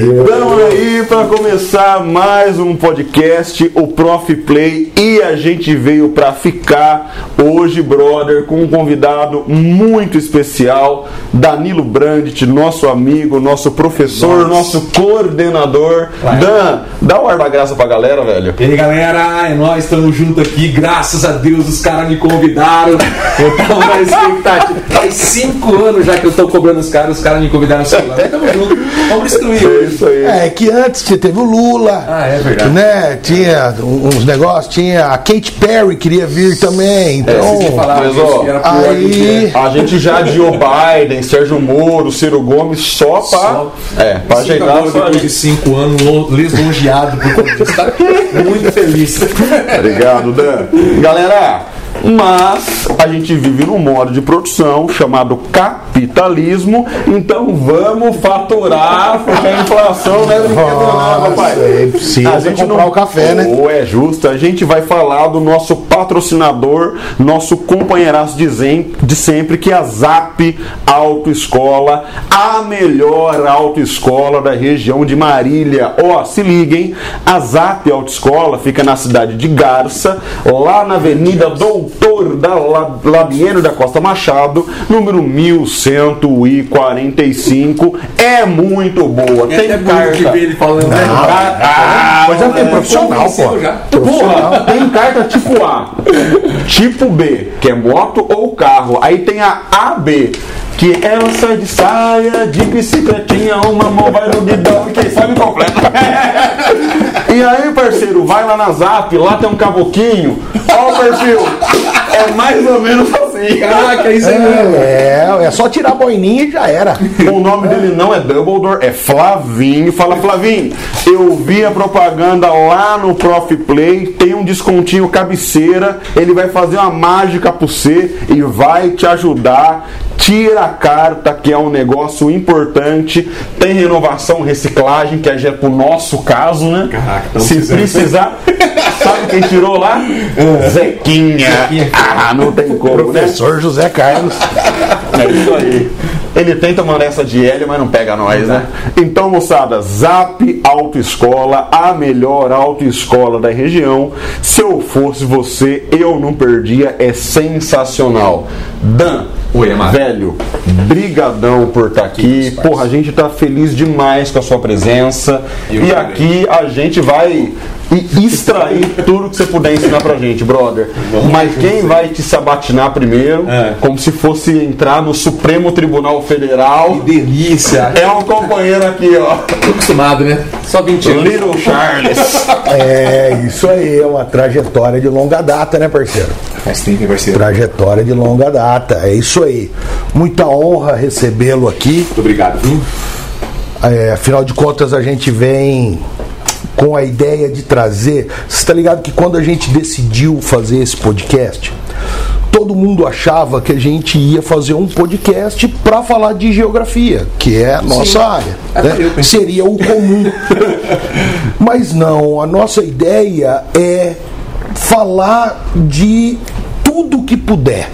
Estamos aí para começar mais um podcast, o Prof Play, e a gente veio para ficar hoje, brother, com um convidado muito especial, Danilo Brandt, nosso amigo, nosso professor, Nossa. nosso coordenador. Vai. Dan, dá o ar da graça pra galera, velho. E aí galera, é nós estamos juntos aqui, graças a Deus os caras me convidaram. Eu tava na expectativa. Faz cinco anos já que eu tô cobrando os caras, os caras me convidaram no celular. Mas Tamo junto, vamos destruir É isso aí. É que antes teve o Lula. Ah, é verdade. Né? Tinha uns negócios, tinha a Kate Perry queria vir também. Então, Vocês me falaram mas, ó, aí- é. A gente já adiou Biden, Sérgio Moro, Ciro Gomes só pra, Só- é, pra ajeitar agora, depois de cinco anos, lisonjeado por conta. Tá muito feliz. Obrigado, Dan. Galera, mas a gente vive num modo de produção chamado capitalismo, então vamos faturar, porque a inflação não é brincadeira não, Nossa, papai. aí precisa comprar o café, né? Ou é justo, a gente vai falar do nosso patrocinador, nosso companheiraço de, zem- de sempre, que é a Zap Autoescola, a melhor autoescola da região de Marília. Ó, se liguem, a Zap Autoescola fica na cidade de Garça, lá na Avenida Doutor da La- Labieno da Costa Machado, número 1145. É muito boa. É Tem carta. ele falando, né? Ah, Mas já tem profissional, pô. Porra, tem carta tipo A, tipo B, que é moto ou carro. Aí tem a AB, que ela sai de saia, de bicicletinha, uma mão vai no guidão e quem sabe completa. E aí, parceiro, vai lá na Zap, lá tem um cavoquinho, ó o perfil. É mais ou menos assim. Caraca, é isso aí mesmo. é, é só tirar a boininha e já era. O nome dele não é Dumbledore, é Flavinho. Fala, Flavinho, eu vi a propaganda lá no Prof Play, tem um descontinho cabeceira, ele vai fazer uma mágica pra você e vai te ajudar. Tira a carta, que é um negócio importante. Tem renovação, reciclagem, que é já pro nosso caso, né? Caraca, tão Se precisar, sabe quem tirou lá? Zequinha. Ah, não tem como, né? Professor José Carlos. É isso aí. Ele tenta mandar essa de Hélio, mas não pega nós, né? Então, moçada, Zap Autoescola, a melhor autoescola da região. Se eu fosse você, eu não perdia, é sensacional. Dan, Oi, Amado. velho, brigadão por estar aqui. isso, parça. Porra, a gente tá feliz demais com a sua presença. Eu e também. aqui a gente vai e- extrair tudo que você puder ensinar pra gente, brother. Mas quem vai te sabatinar primeiro, É. como se fosse entrar no Supremo Tribunal Federal, Que delícia. é um companheiro aqui, ó. Tô acostumado, né? Só 20 anos. Little Charles. É, isso aí, é uma trajetória de longa data, né, parceiro? Faz tempo, hein, parceiro? Trajetória de longa data, é isso aí. Muita honra recebê-lo aqui. Muito obrigado, viu? É, afinal de contas, a gente vem com a ideia de trazer. Você está ligado que quando a gente decidiu fazer esse podcast, todo mundo achava que a gente ia fazer um podcast para falar de geografia, que é a nossa Sim. área. Até né? Seria o comum. Mas não, a nossa ideia é falar de tudo que puder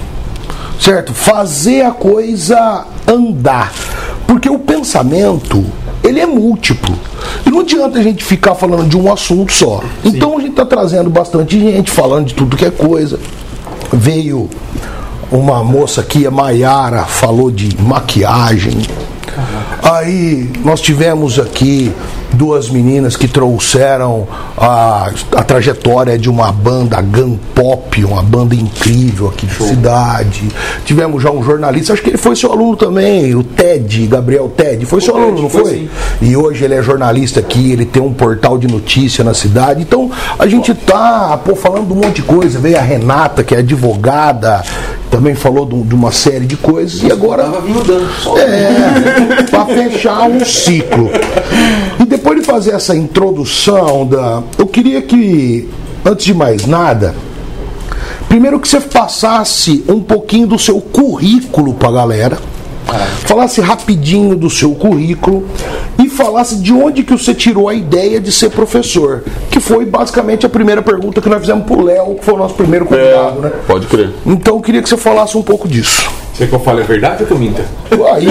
certo? Fazer a coisa andar. Porque o pensamento, ele é múltiplo. E não adianta a gente ficar falando de um assunto só. Então a gente está trazendo bastante gente falando de tudo que é coisa. Veio uma moça aqui, a Maiara, falou de maquiagem. Aí nós tivemos aqui duas meninas que trouxeram a, a trajetória de uma banda Gun Pop, uma banda incrível aqui da cidade. Tivemos já um jornalista, acho que ele foi seu aluno também, o Ted, Gabriel Ted, foi seu Ted, aluno, não foi foi? E hoje ele é jornalista aqui, ele tem um portal de notícia na cidade. Então a gente tá pô, falando de um monte de coisa. Veio a Renata, que é advogada, também falou de, um- uma série de coisas. E agora é, para fechar um ciclo. E depois de fazer essa introdução, da, eu queria que, antes de mais nada, primeiro que você passasse um pouquinho do seu currículo para a galera, falasse rapidinho do seu currículo e falasse de onde que você tirou a ideia de ser professor. Que foi basicamente a primeira pergunta que nós fizemos pro Léo, que foi o nosso primeiro convidado, né? Pode crer. Então eu queria que você falasse um pouco disso. Você que eu falo é verdade ou que eu minta? Aí,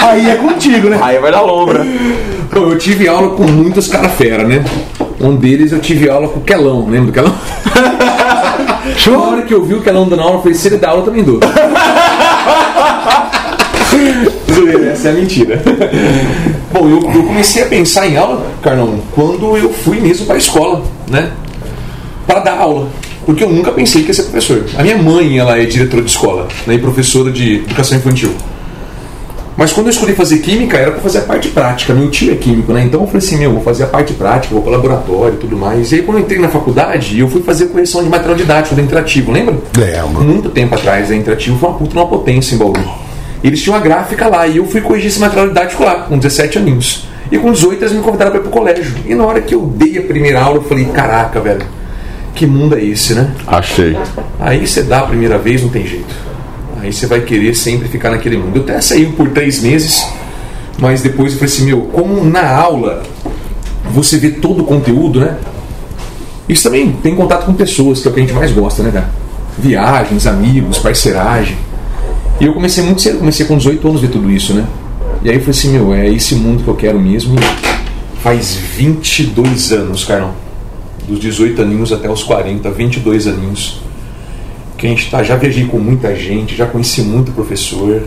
aí é contigo, né? Aí vai dar lombra. Bom, eu tive aula com muitos cara fera, né? Um deles eu tive aula com o Quelão, lembra do Quelão? Na hora que eu vi o Quelão dando aula, eu falei, se ele dá aula, eu também dou. Essa é mentira. Bom, eu, eu comecei a pensar em aula, Carlão, quando eu fui mesmo para a escola, né? Para dar aula. Porque eu nunca pensei que ia ser professor. A minha mãe, ela é diretora de escola, né? E professora de educação infantil. Mas quando eu escolhi fazer química, era para fazer a parte prática. Meu tio é químico, né? Então eu falei assim: meu, vou fazer a parte prática, vou para laboratório e tudo mais. E aí, quando eu entrei na faculdade, eu fui fazer correção de material didático da Interativo, lembra? Lembro. Muito tempo atrás, a Interativo foi uma puta uma potência em Bauru. Eles tinham uma gráfica lá e eu fui corrigir esse material didático lá, com 17 aninhos. E com 18 eles me convidaram para ir pro colégio. E na hora que eu dei a primeira aula, eu falei: caraca, velho, que mundo é esse, né? Achei. Aí você dá a primeira vez, não tem jeito. Aí você vai querer sempre ficar naquele mundo. Eu até saí por três meses, mas depois eu falei assim, meu, como na aula você vê todo o conteúdo, né? Isso também tem contato com pessoas, que é o que a gente mais gosta, né, cara? Viagens, amigos, parceragem. E eu comecei muito cedo, comecei com 18 anos a ver tudo isso, né? E aí eu falei assim, meu, é esse mundo que eu quero mesmo. E faz 22 anos, Carlão. Dos 18 aninhos até os 40, 22 aninhos que a gente tá, já viajei com muita gente, já conheci muito professor.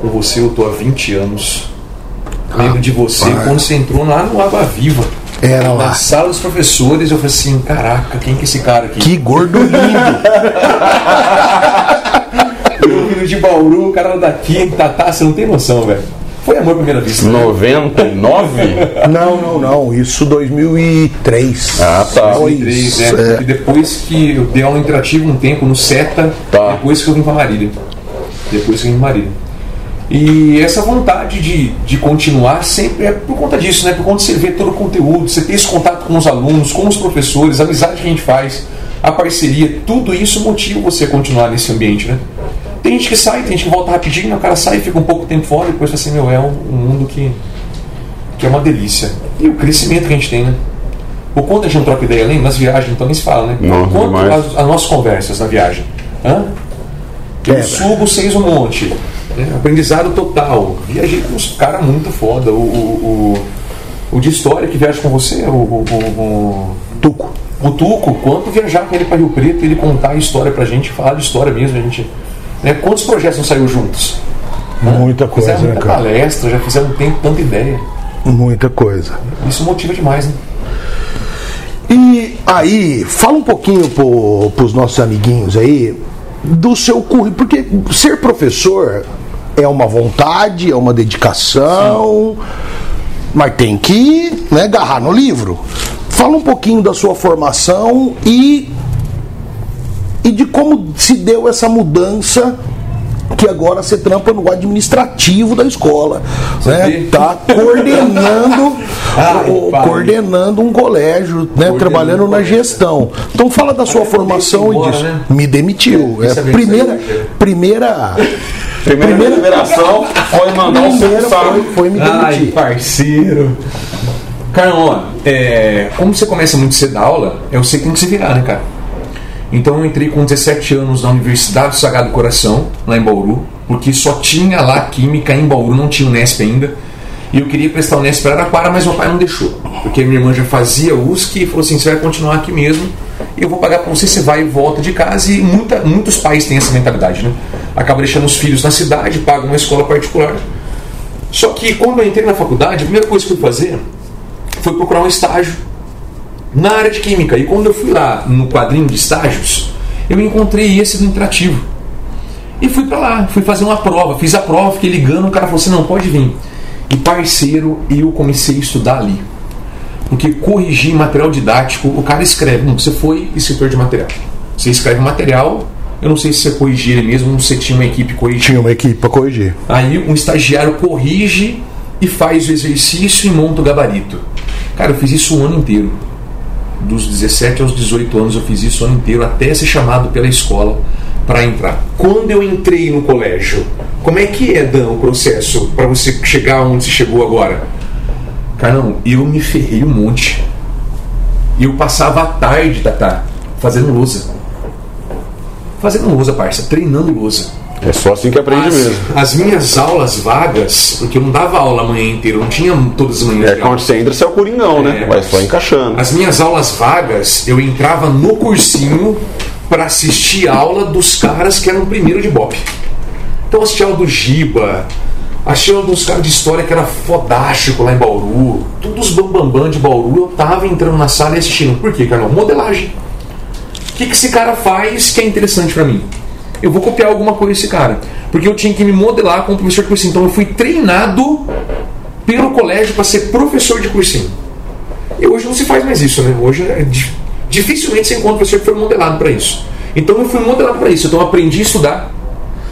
Com você eu tô há 20 anos. Lembro de você Rapaz. quando você entrou lá no Água Viva. Era Na lá. sala dos professores, eu falei assim, caraca, quem que é esse cara aqui? Que gordo lindo. Eu vindo de Bauru, o cara daqui, Tatá, você não tem noção, velho. Foi amor à primeira vista. né? 99? Não, não, não. Isso 2003. Ah, tá. Dois, 2003, né? é. Porque depois que eu dei aula interativa um tempo no SETA, Tá. depois que eu vim pra Marília. Depois que eu vim pra Marília. E essa vontade de, de continuar sempre é por conta disso, né? Por conta de você ver todo o conteúdo, você ter esse contato com os alunos, com os professores, a amizade que a gente faz, a parceria, tudo isso motiva você a continuar nesse ambiente, né? Tem gente que sai, tem gente que volta rapidinho, o cara sai, fica um pouco tempo fora, e depois fala assim, meu, é um, um mundo que, que é uma delícia. E o crescimento que a gente tem, né? O quanto a gente troca ideia além nas viagens, então nem se fala, né? Nossa, o quanto as, as nossas conversas na viagem. Hã? Eu É, subo seis um monte. né? Aprendizado total. Viajei com uns caras muito foda. O, o, o, o de história que viaja com você, o, o, o, Tuco. o, o Tuco, quanto viajar com ele para Rio Preto, ele contar a história pra gente, falar de história mesmo, a gente. Né? Quantos projetos não saiu juntos? Muita coisa, Fizeram né, muita cara? palestra, já fizeram tempo, tanta ideia. Muita coisa. Isso motiva demais, né? E aí, fala um pouquinho pro, pros nossos amiguinhos aí do seu currículo, porque ser professor é uma vontade, é uma dedicação, mas tem que né, agarrar no livro. Fala um pouquinho da sua formação e, e de como se deu essa mudança que agora você trampa no administrativo da escola, né? Tá coordenando, Ai, o- coordenando um colégio, né? Trabalhando na gestão. Então fala da sua eu formação e embora, disso. né? Me demitiu. É, primeira, primeira, Primeira Primeira- liberação foi mandar um foi, foi me Ai, demitir. parceiro. Cara, ó, é, como você começa muito cedo a aula, é você que tem que se virar, né, cara? Então eu entrei com 17 anos na Universidade do Sagrado Coração, lá em Bauru, porque só tinha lá química em Bauru, não tinha o Nesp ainda. E eu queria prestar o Nesp para Araquara, mas meu pai não deixou. Porque minha irmã já fazia USC e falou assim: você vai continuar aqui mesmo, eu vou pagar para você, você vai e volta de casa. E muita, muitos pais têm essa mentalidade, né? Acaba deixando os filhos na cidade, pagam uma escola particular. Só que quando eu entrei na faculdade, a primeira coisa que eu fui fazer foi procurar um estágio na área de química. E quando eu fui lá no quadrinho de estágios, eu encontrei esse do interativo. E fui pra lá, fui fazer uma prova, fiz a prova, fiquei ligando, o cara falou assim: não, pode vir. E parceiro, eu comecei a estudar ali. Porque corrigir material didático, o cara escreve, não, você foi escritor de material. Você escreve material, eu não sei se você corrigia ele mesmo, você tinha uma equipe corrigindo. Tinha uma equipe para corrigir. Aí um estagiário corrige e faz o exercício e monta o gabarito. Cara, eu fiz isso o ano inteiro. Dos 17 aos 18 anos eu fiz isso o ano inteiro até ser chamado pela escola para entrar. Quando eu entrei no colégio, como é que é, Dan, o processo para você chegar onde você chegou agora? Carlão, eu me ferrei um monte. Eu passava a tarde, Tatá, fazendo lousa. Fazendo lousa, parça, treinando lousa. É só assim que aprende as, mesmo. As minhas aulas vagas, porque eu não dava aula a manhã inteira, eu não tinha todas as manhãs. É quando você entra, você é o Coringão, né? É. Vai só encaixando. As minhas aulas vagas, eu entrava no cursinho para assistir aula dos caras que eram primeiro de Bop. Então eu assistia aula do Giba, assistia aula dos caras de história que era fodástico lá em Bauru. Todos os bambambam de Bauru, eu tava entrando na sala e assistindo. Por quê, Carlão? Modelagem. O que, que esse cara faz que é interessante para mim? Eu vou copiar alguma coisa desse cara. Porque eu tinha que me modelar como professor de cursinho. Então eu fui treinado pelo colégio para ser professor de cursinho. E hoje não se faz mais isso, né? Hoje é di- dificilmente você encontra um professor que foi modelado para isso. Então eu fui modelado para isso. Então eu aprendi a estudar,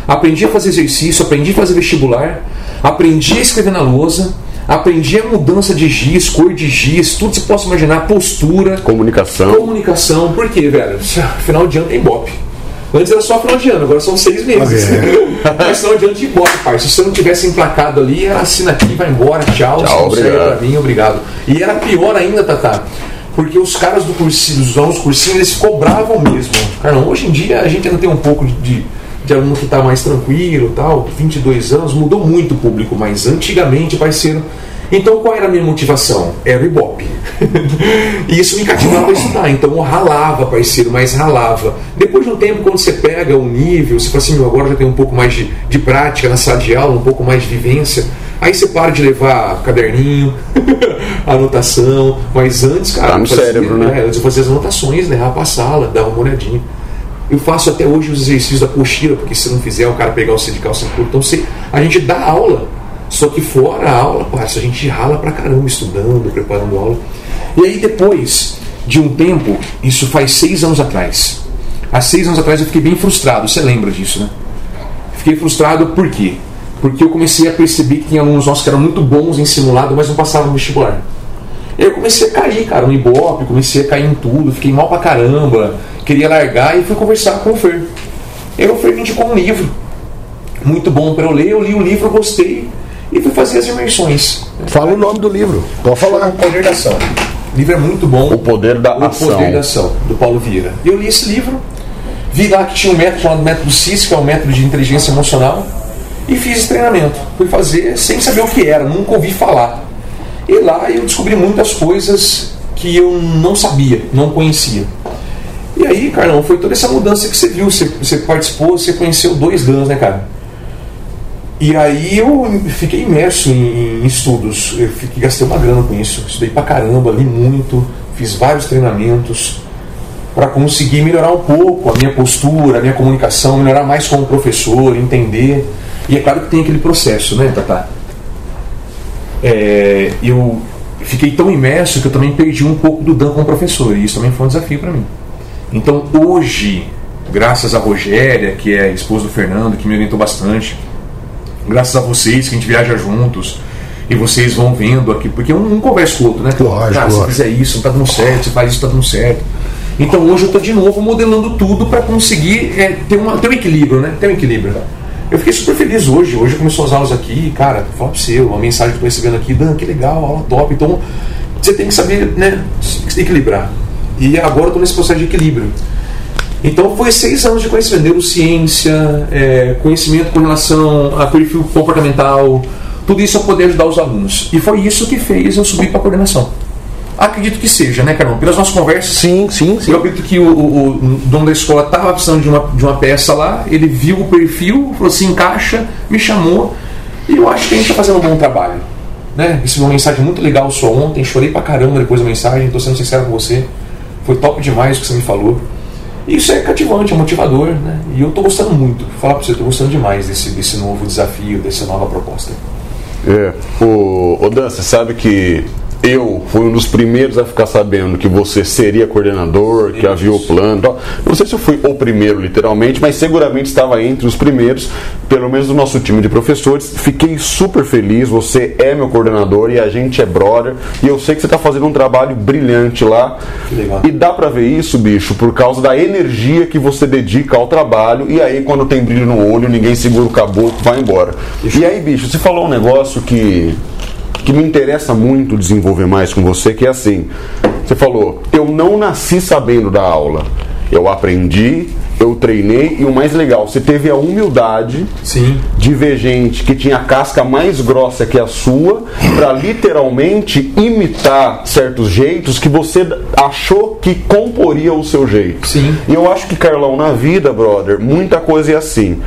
aprendi a fazer exercício, aprendi a fazer vestibular, aprendi a escrever na lousa, aprendi a mudança de giz, cor de giz, tudo que você possa imaginar, postura, Comunicação. comunicação. Por quê, velho? Final de ano tem Ibope. Antes era só final de ano, agora são seis meses. Mas final de ano de Ibope, parça. Se você não tivesse emplacado ali, assina aqui, vai embora, tchau, serve obrigado. pra mim, obrigado. E era pior ainda, Tatá. Porque os caras do cursinho, os alunos do cursinho, eles cobravam mesmo. Carlão, hoje em dia a gente ainda tem um pouco de, de, de aluno que está mais tranquilo tal, 22 anos, mudou muito o público, mas antigamente, parceiro. Então qual era a minha motivação? Era o Ibope. e isso me cativava a estudar. Então eu ralava, parceiro, mas ralava. Depois de um tempo, quando você pega o nível, você fala assim, "Meu, agora já tem um pouco mais de, de prática na sala de aula, um pouco mais de vivência. Aí você para de levar caderninho, anotação. Mas antes, cara, Tá no fazia- cérebro, né? é, antes eu fazia as anotações, levava pra sala, dava uma olhadinha. Eu faço até hoje os exercícios da cochila, porque se não fizer, o cara pegar o C de calça curta. Então você, a gente dá aula, só que fora a aula, parça, a gente rala pra caramba estudando, preparando aula. E aí depois de um tempo, isso faz seis anos atrás. Há seis anos atrás eu fiquei bem frustrado, você lembra disso, né? Fiquei frustrado por quê? Porque eu comecei a perceber que tinha alunos nossos que eram muito bons em simulado, mas não passavam no vestibular. Eu comecei a cair, cara, no Ibope, comecei a cair em tudo, fiquei mal pra caramba, queria largar e fui conversar com o Fer. E aí o Fer me indicou um livro, muito bom para eu ler, eu li o livro, gostei e fui fazer as imersões. Fala o nome do livro. Pode falar. O Poder da Ação. O livro é muito bom. O poder da O ação. Poder da Ação, do Paulo Vieira. Eu li esse livro, vi lá que tinha um método chamado método CIS, que é um método de inteligência emocional, e fiz esse treinamento. Fui fazer sem saber o que era, nunca ouvi falar. E lá eu descobri muitas coisas que eu não sabia, não conhecia. E aí, Carlão, foi toda essa mudança que você viu. Você, você participou, você conheceu dois GANs, né, cara? E aí eu fiquei imerso em, em estudos. Eu fiquei, gastei uma grana com isso. Estudei pra caramba, li muito, fiz vários treinamentos para conseguir melhorar um pouco a minha postura, a minha comunicação, melhorar mais como professor, entender. E é claro que tem aquele processo, né, Tatá? É, eu fiquei tão imerso que eu também perdi um pouco do Dan como professor, e isso também foi um desafio para mim. Então hoje, graças a Rogéria, que é a esposa do Fernando, que me orientou bastante, graças a vocês que a gente viaja juntos, e vocês vão vendo aqui, porque um, um conversa com o outro, né? Lógico, Cara, se lógico. fizer isso, não tá dando certo, se faz isso, tá dando certo. Então hoje eu estou de novo modelando tudo para conseguir é, ter, uma, ter um equilíbrio, né? Ter um equilíbrio. Eu fiquei super feliz hoje. Hoje começou as aulas aqui, cara, vou falar pra você, uma mensagem que eu tô recebendo aqui, Dan, que legal, aula top. Então, você tem que saber, né, se equilibrar. E agora eu tô nesse processo de equilíbrio. Então foi seis anos de conhecimento, neurociência, é, conhecimento com relação a perfil comportamental, tudo isso a poder ajudar os alunos. E foi isso que fez eu subir para a coordenação. Acredito que seja, né, Carol? Pelas nossas conversas, Sim, sim, sim. eu acredito que o, o- o dono da escola estava precisando de uma, de uma peça lá, ele viu o perfil, falou assim, encaixa, me chamou, e eu acho que a gente está fazendo um bom trabalho. Né? Recebi uma mensagem muito legal só ontem, chorei pra caramba depois da mensagem, estou sendo sincero com você. Foi top demais o que você me falou. Isso é cativante, é motivador, né? E eu estou gostando muito. Falar para você, estou gostando demais desse, desse novo desafio, dessa nova proposta. É. O, o Dan, você sabe que eu fui um dos primeiros a ficar sabendo que você seria coordenador, que havia o plano. tal. Não sei se eu fui o primeiro, literalmente, mas seguramente estava entre os primeiros, pelo menos do nosso time de professores. Fiquei super feliz. Você é meu coordenador e a gente é brother. E eu sei que você está fazendo um trabalho brilhante lá. Legal. E dá pra ver isso, bicho, por causa da energia que você dedica ao trabalho. E aí, quando tem brilho no olho, ninguém segura o caboclo, vai embora. E aí, bicho, você falou um negócio que que me interessa muito desenvolver mais com você, que é assim. Você falou, eu não nasci sabendo da aula. Eu aprendi, eu treinei e o mais legal, você teve a humildade Sim. de ver gente que tinha a casca mais grossa que a sua para literalmente imitar certos jeitos que você achou que comporia o seu jeito. Sim. E eu acho que Carlão na vida, brother, muita coisa é assim.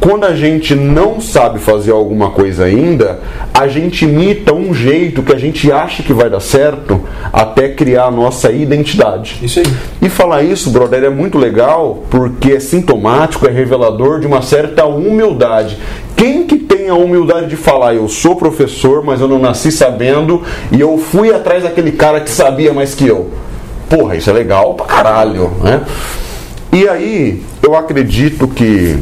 Quando a gente não sabe fazer alguma coisa ainda, a gente imita um jeito que a gente acha que vai dar certo até criar a nossa identidade. Isso aí. E falar isso, brother, é muito legal porque é sintomático, é revelador de uma certa humildade. Quem que tem a humildade de falar, eu sou professor, mas eu não nasci sabendo e eu fui atrás daquele cara que sabia mais que eu? Porra, isso é legal pra caralho, né? E aí, eu acredito que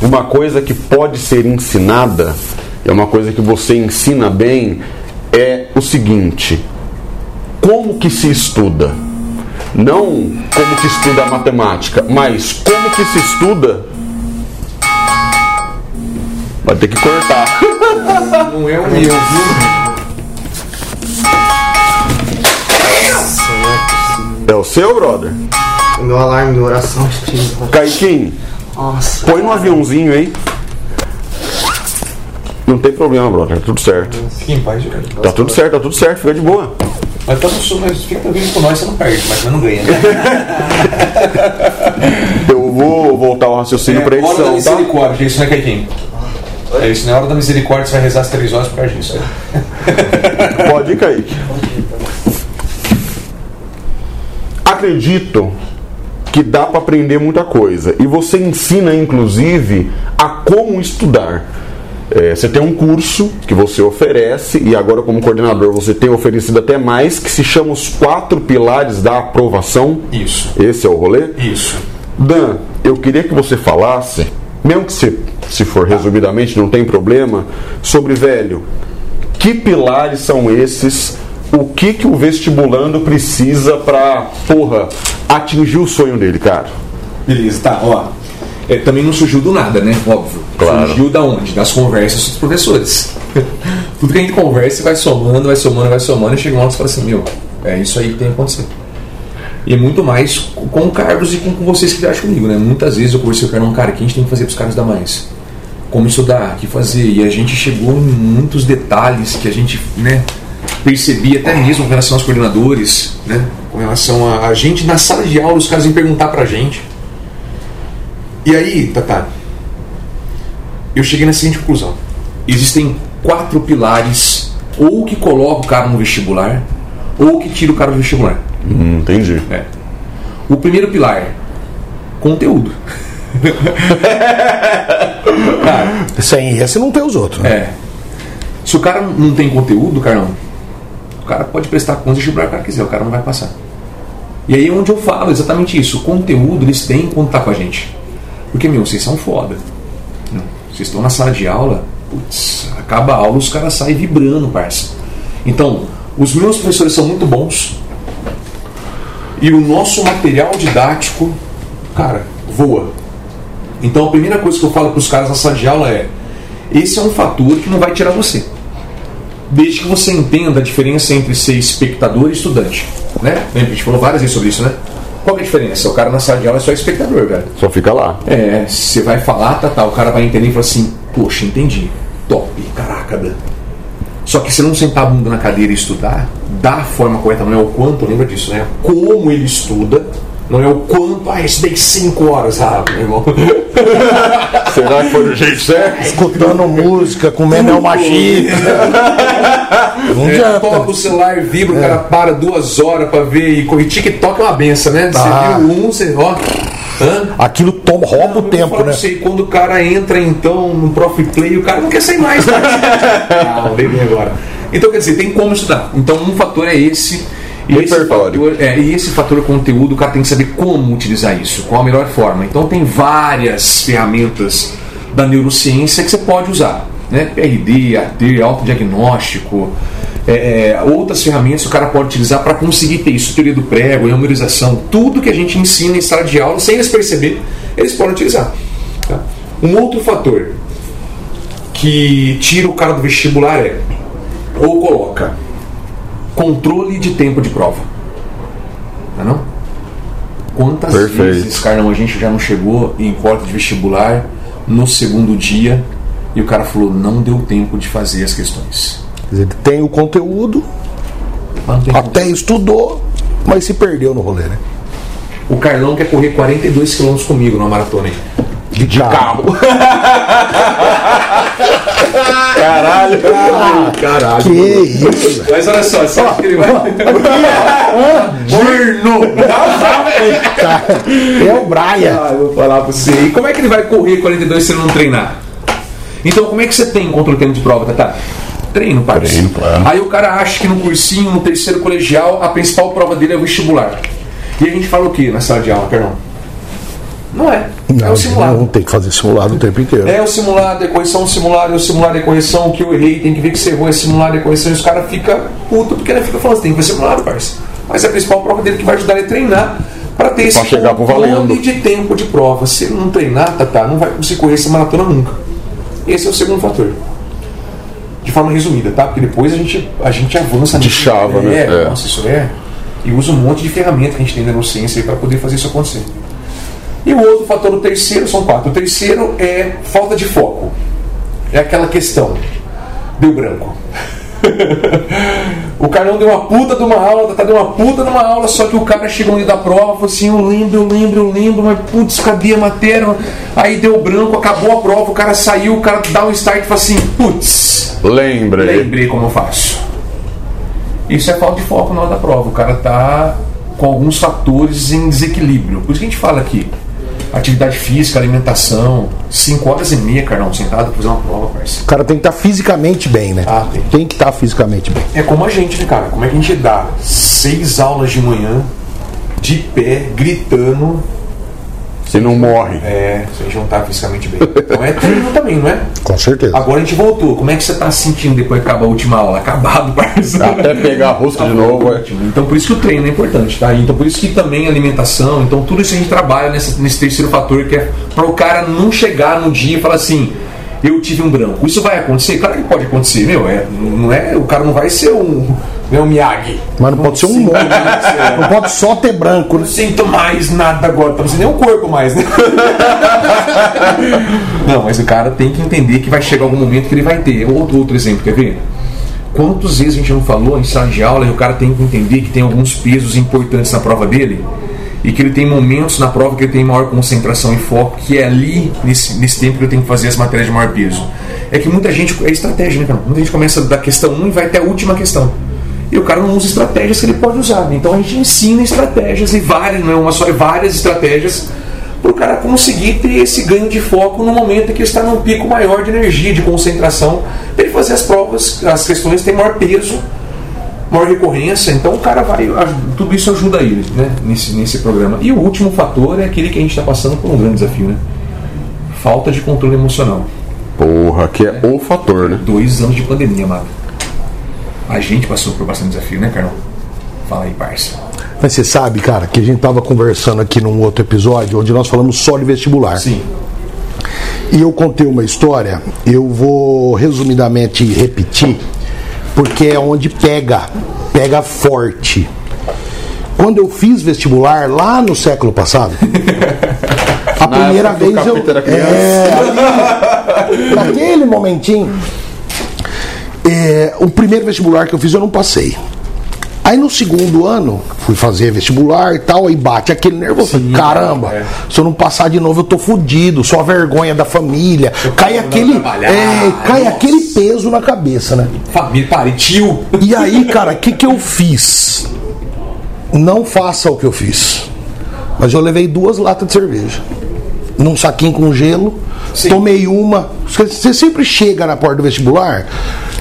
uma coisa que pode ser ensinada, é uma coisa que você ensina bem, é o seguinte: como que se estuda? Não como que estuda a matemática, mas como que se estuda. Vai ter que cortar. Não é o meu, viu? É o seu, brother? O meu alarme de oração. Caiquinho, Nossa. põe no aviãozinho aí. Não tem problema, brother, tá tudo certo. Fique em paz. Tá tudo certo, tá tudo certo, fica de boa. Mas tá no sul, mas fica vindo com nós, você não perde, mas você não ganha, né? Eu vou voltar o raciocínio pra hora da edição, tá? misericórdia, isso, né, Caiquinho? É isso, na hora da misericórdia você vai rezar as três horas por causa disso. né? Pode ir, Kaique. Acredito que dá para aprender muita coisa. E você ensina, inclusive, a como estudar. É, você tem um curso que você oferece, e agora, como coordenador, você tem oferecido até mais, que se chama Os Quatro Pilares da Aprovação. Isso. Esse é o rolê? Isso. Dan, eu queria que você falasse, mesmo que se, se for resumidamente, não tem problema, sobre, velho, que pilares são esses? O que, que o vestibulando precisa pra, porra, atingir o sonho dele, cara? Beleza, tá, ó. É, também não surgiu do nada, né? Óbvio. Claro. Surgiu da onde? Das conversas dos professores. Tudo que a gente conversa vai somando, vai somando, vai somando, e chega uma hora você fala assim, meu, é isso aí que tem que acontecer. E é muito mais com o Carlos e com, com vocês que viajam comigo, né? Muitas vezes eu conversei com o cara, o que a gente tem que fazer para os caras dar mais? Como estudar, o que fazer? E a gente chegou em muitos detalhes que a gente, né, percebia até mesmo com relação aos coordenadores, né? Com relação a, a gente na sala de aula, os caras iam perguntar pra gente. E aí, Tata, eu cheguei na seguinte conclusão. Existem quatro pilares, ou que coloca o cara no vestibular, ou que tira o cara do vestibular. Hum, entendi. É. O primeiro pilar, conteúdo. cara, Sem esse não tem os outros. né? é. Se o cara não tem conteúdo, Carlão, cara pode prestar quantos vestibular o cara quiser, o cara não vai passar. E aí é onde eu falo exatamente isso. O conteúdo eles têm quando tá com a gente. Porque, meu, vocês são foda. Vocês estão na sala de aula, putz, acaba a aula, os caras saem vibrando, parça. Então, os meus professores são muito bons. E o nosso material didático, cara, voa. Então a primeira coisa que eu falo para os caras na sala de aula é: esse é um fator que não vai tirar você. Desde que você entenda a diferença entre ser espectador e estudante. Né? A gente falou várias vezes sobre isso, né? Qual é a diferença? O cara na sala de aula é só espectador, velho. Só fica lá. É, você vai falar, tá, tá, o cara vai entender e falar assim, poxa, entendi. Top, caraca, Dan. Só que se não sentar a bunda na cadeira e estudar, da forma correta, não é o quanto, lembra disso, né? Como ele estuda, não é o quanto, ah, estudei 5 horas, ah, meu irmão. Será que foi do jeito certo? Escutando música, comendo é uma chip. Não É, adianta. toca o celular, vibra, o cara para duas horas pra ver e. TikTok é uma benção, né? Tá. Você viu um, você. Ó. Hã? Aquilo toma, rouba o tempo, Eu né? sei, quando o cara entra então no Prof Play, o cara não quer sair mais. Cara. ah, agora. Então, quer dizer, tem como estudar. Então, um fator é esse. E esse, fator, é, e esse fator conteúdo, o cara tem que saber como utilizar isso, qual a melhor forma. Então, tem várias ferramentas da neurociência que você pode usar. Né? PRD, AT, autodiagnóstico, é, é, outras ferramentas que o cara pode utilizar para conseguir ter isso, teoria do prego, memorização, tudo que a gente ensina em sala de aula, sem eles perceber, eles podem utilizar. tá? Um outro fator que tira o cara do vestibular é ou coloca controle de tempo de prova. Não é não? Quantas Perfeito. vezes, Carlão, a gente já não chegou em porta de vestibular no segundo dia e o cara falou, não deu tempo de fazer as questões. Quer dizer, tem o conteúdo, tem até estudou, mas se perdeu no rolê, né? O Carlão quer correr 42 km comigo numa maratona aí. De, carro. Caralho. Caralho. Que isso. Mas olha só, acha que ele vai. Corno! É o Brian. Ah, eu vou falar pra você. E como é que ele vai correr 42 se ele não treinar? Então, como é que você tem contra o tempo de prova, Tata? Treino, parceiro. Treino, claro. Aí o cara acha que no cursinho, no terceiro colegial, a principal prova dele é o vestibular. E a gente fala o que na sala de aula, perdão? Não é. é o simulado. Não tem que fazer simulado o tempo inteiro. É o simulado, é correção simulado, é o simulado, é correção, o que eu errei, tem que ver que você errou, é simulado, é correção, e os caras ficam puto porque ele fica falando, você tem que ver simulado, parceiro. Mas a principal prova dele que vai ajudar ele a treinar para ter esse chegar controle valendo. de tempo de prova. Se ele não treinar, tá, tá, não vai conseguir correr essa maratona nunca. Esse é o segundo fator. De forma resumida, tá? Porque depois a gente, a gente avança De nisso. chava, é, né? É. Nossa, isso é. E usa um monte de ferramenta que a gente tem na neurociência para poder fazer isso acontecer. E o outro fator, o terceiro, são quatro. O terceiro é falta de foco. É aquela questão. Deu branco. o Carlão deu uma puta de uma aula, tá deu uma puta de uma aula, só que o cara chegou no meio da prova, falou assim, eu lembro, eu lembro, eu lembro, mas putz, cadê a matéria? Aí deu branco, acabou a prova, o cara saiu, o cara dá um start e fala assim, putz, Lembra aí. lembrei como eu faço. Isso é falta de foco na hora da prova. O cara tá com alguns fatores em desequilíbrio. Por isso que a gente fala aqui. Atividade física, alimentação, 5 horas e meia, Carlão, sentado pra fazer uma prova, parceiro. O cara tem que estar fisicamente bem, né? Ah, tem. Tem que estar fisicamente bem. É como a gente, né, cara? Como é que a gente dá seis aulas de manhã, de pé, gritando, Se não morre. é, se a gente não tá fisicamente bem. Então é treino também, não é? Com certeza. Agora a gente voltou. Como é que você tá se sentindo depois que acaba a última aula? Acabado, parceiro. Até pegar a rosca de novo. é. Então por isso que o treino é importante, tá? Então por isso que também a alimentação, então tudo isso a gente trabalha nesse, nesse terceiro fator que é para o cara não chegar no dia e falar assim, eu tive um branco. Isso vai acontecer? Claro que pode acontecer, meu. É, não é, o cara não vai ser um, não é um Miyagi. Mas não pode ser um monte. vai ser. Não pode só ter branco, né? Não sinto mais nada agora, não sinto nem o corpo mais, né? não, mas o cara tem que entender que vai chegar algum momento que ele vai ter. Outro, outro exemplo, quer ver? Quantas vezes a gente não falou em sala de aula e o cara tem que entender que tem alguns pesos importantes na prova dele e que ele tem momentos na prova que ele tem maior concentração e foco, que é ali, nesse, nesse tempo que eu tenho que fazer as matérias de maior peso. É que muita gente, é estratégia, né, cara? Muita gente começa da questão 1 e vai até a última questão. E o cara não usa estratégias que ele pode usar. né? Então a gente ensina estratégias e várias, não é uma só, é várias estratégias para o cara conseguir ter esse ganho de foco no momento em que ele está num pico maior de energia, de concentração, para ele fazer as provas, as questões têm maior peso, maior recorrência, então o cara vai. Tudo isso ajuda ele né, nesse, nesse programa. E o último fator é aquele que a gente está passando por um grande desafio, né? Falta de controle emocional. Porra, que é o fator, né? Dois anos de pandemia, mano. A gente passou por bastante desafio, né, Carol? Fala aí, parça. Mas você sabe, cara, que a gente tava conversando aqui num outro episódio onde nós falamos só de vestibular. Sim. E eu contei uma história, eu vou resumidamente repetir, porque é onde pega, pega forte. Quando eu fiz vestibular lá no século passado, a primeira vez eu. É, ali, naquele momentinho, é, o primeiro vestibular que eu fiz eu não passei. Aí no segundo ano, fui fazer vestibular e tal, aí bate aquele nervoso. Sim, Caramba, é. se eu não passar de novo, eu tô fudido, só a vergonha da família. Cai quero aquele. É, cai nossa. aquele peso na cabeça, né? Família, pare, tio. E aí, cara, o que, que eu fiz? Não faça o que eu fiz. Mas eu levei duas latas de cerveja. Num saquinho com gelo. Sim. Tomei uma. Você sempre chega na porta do vestibular.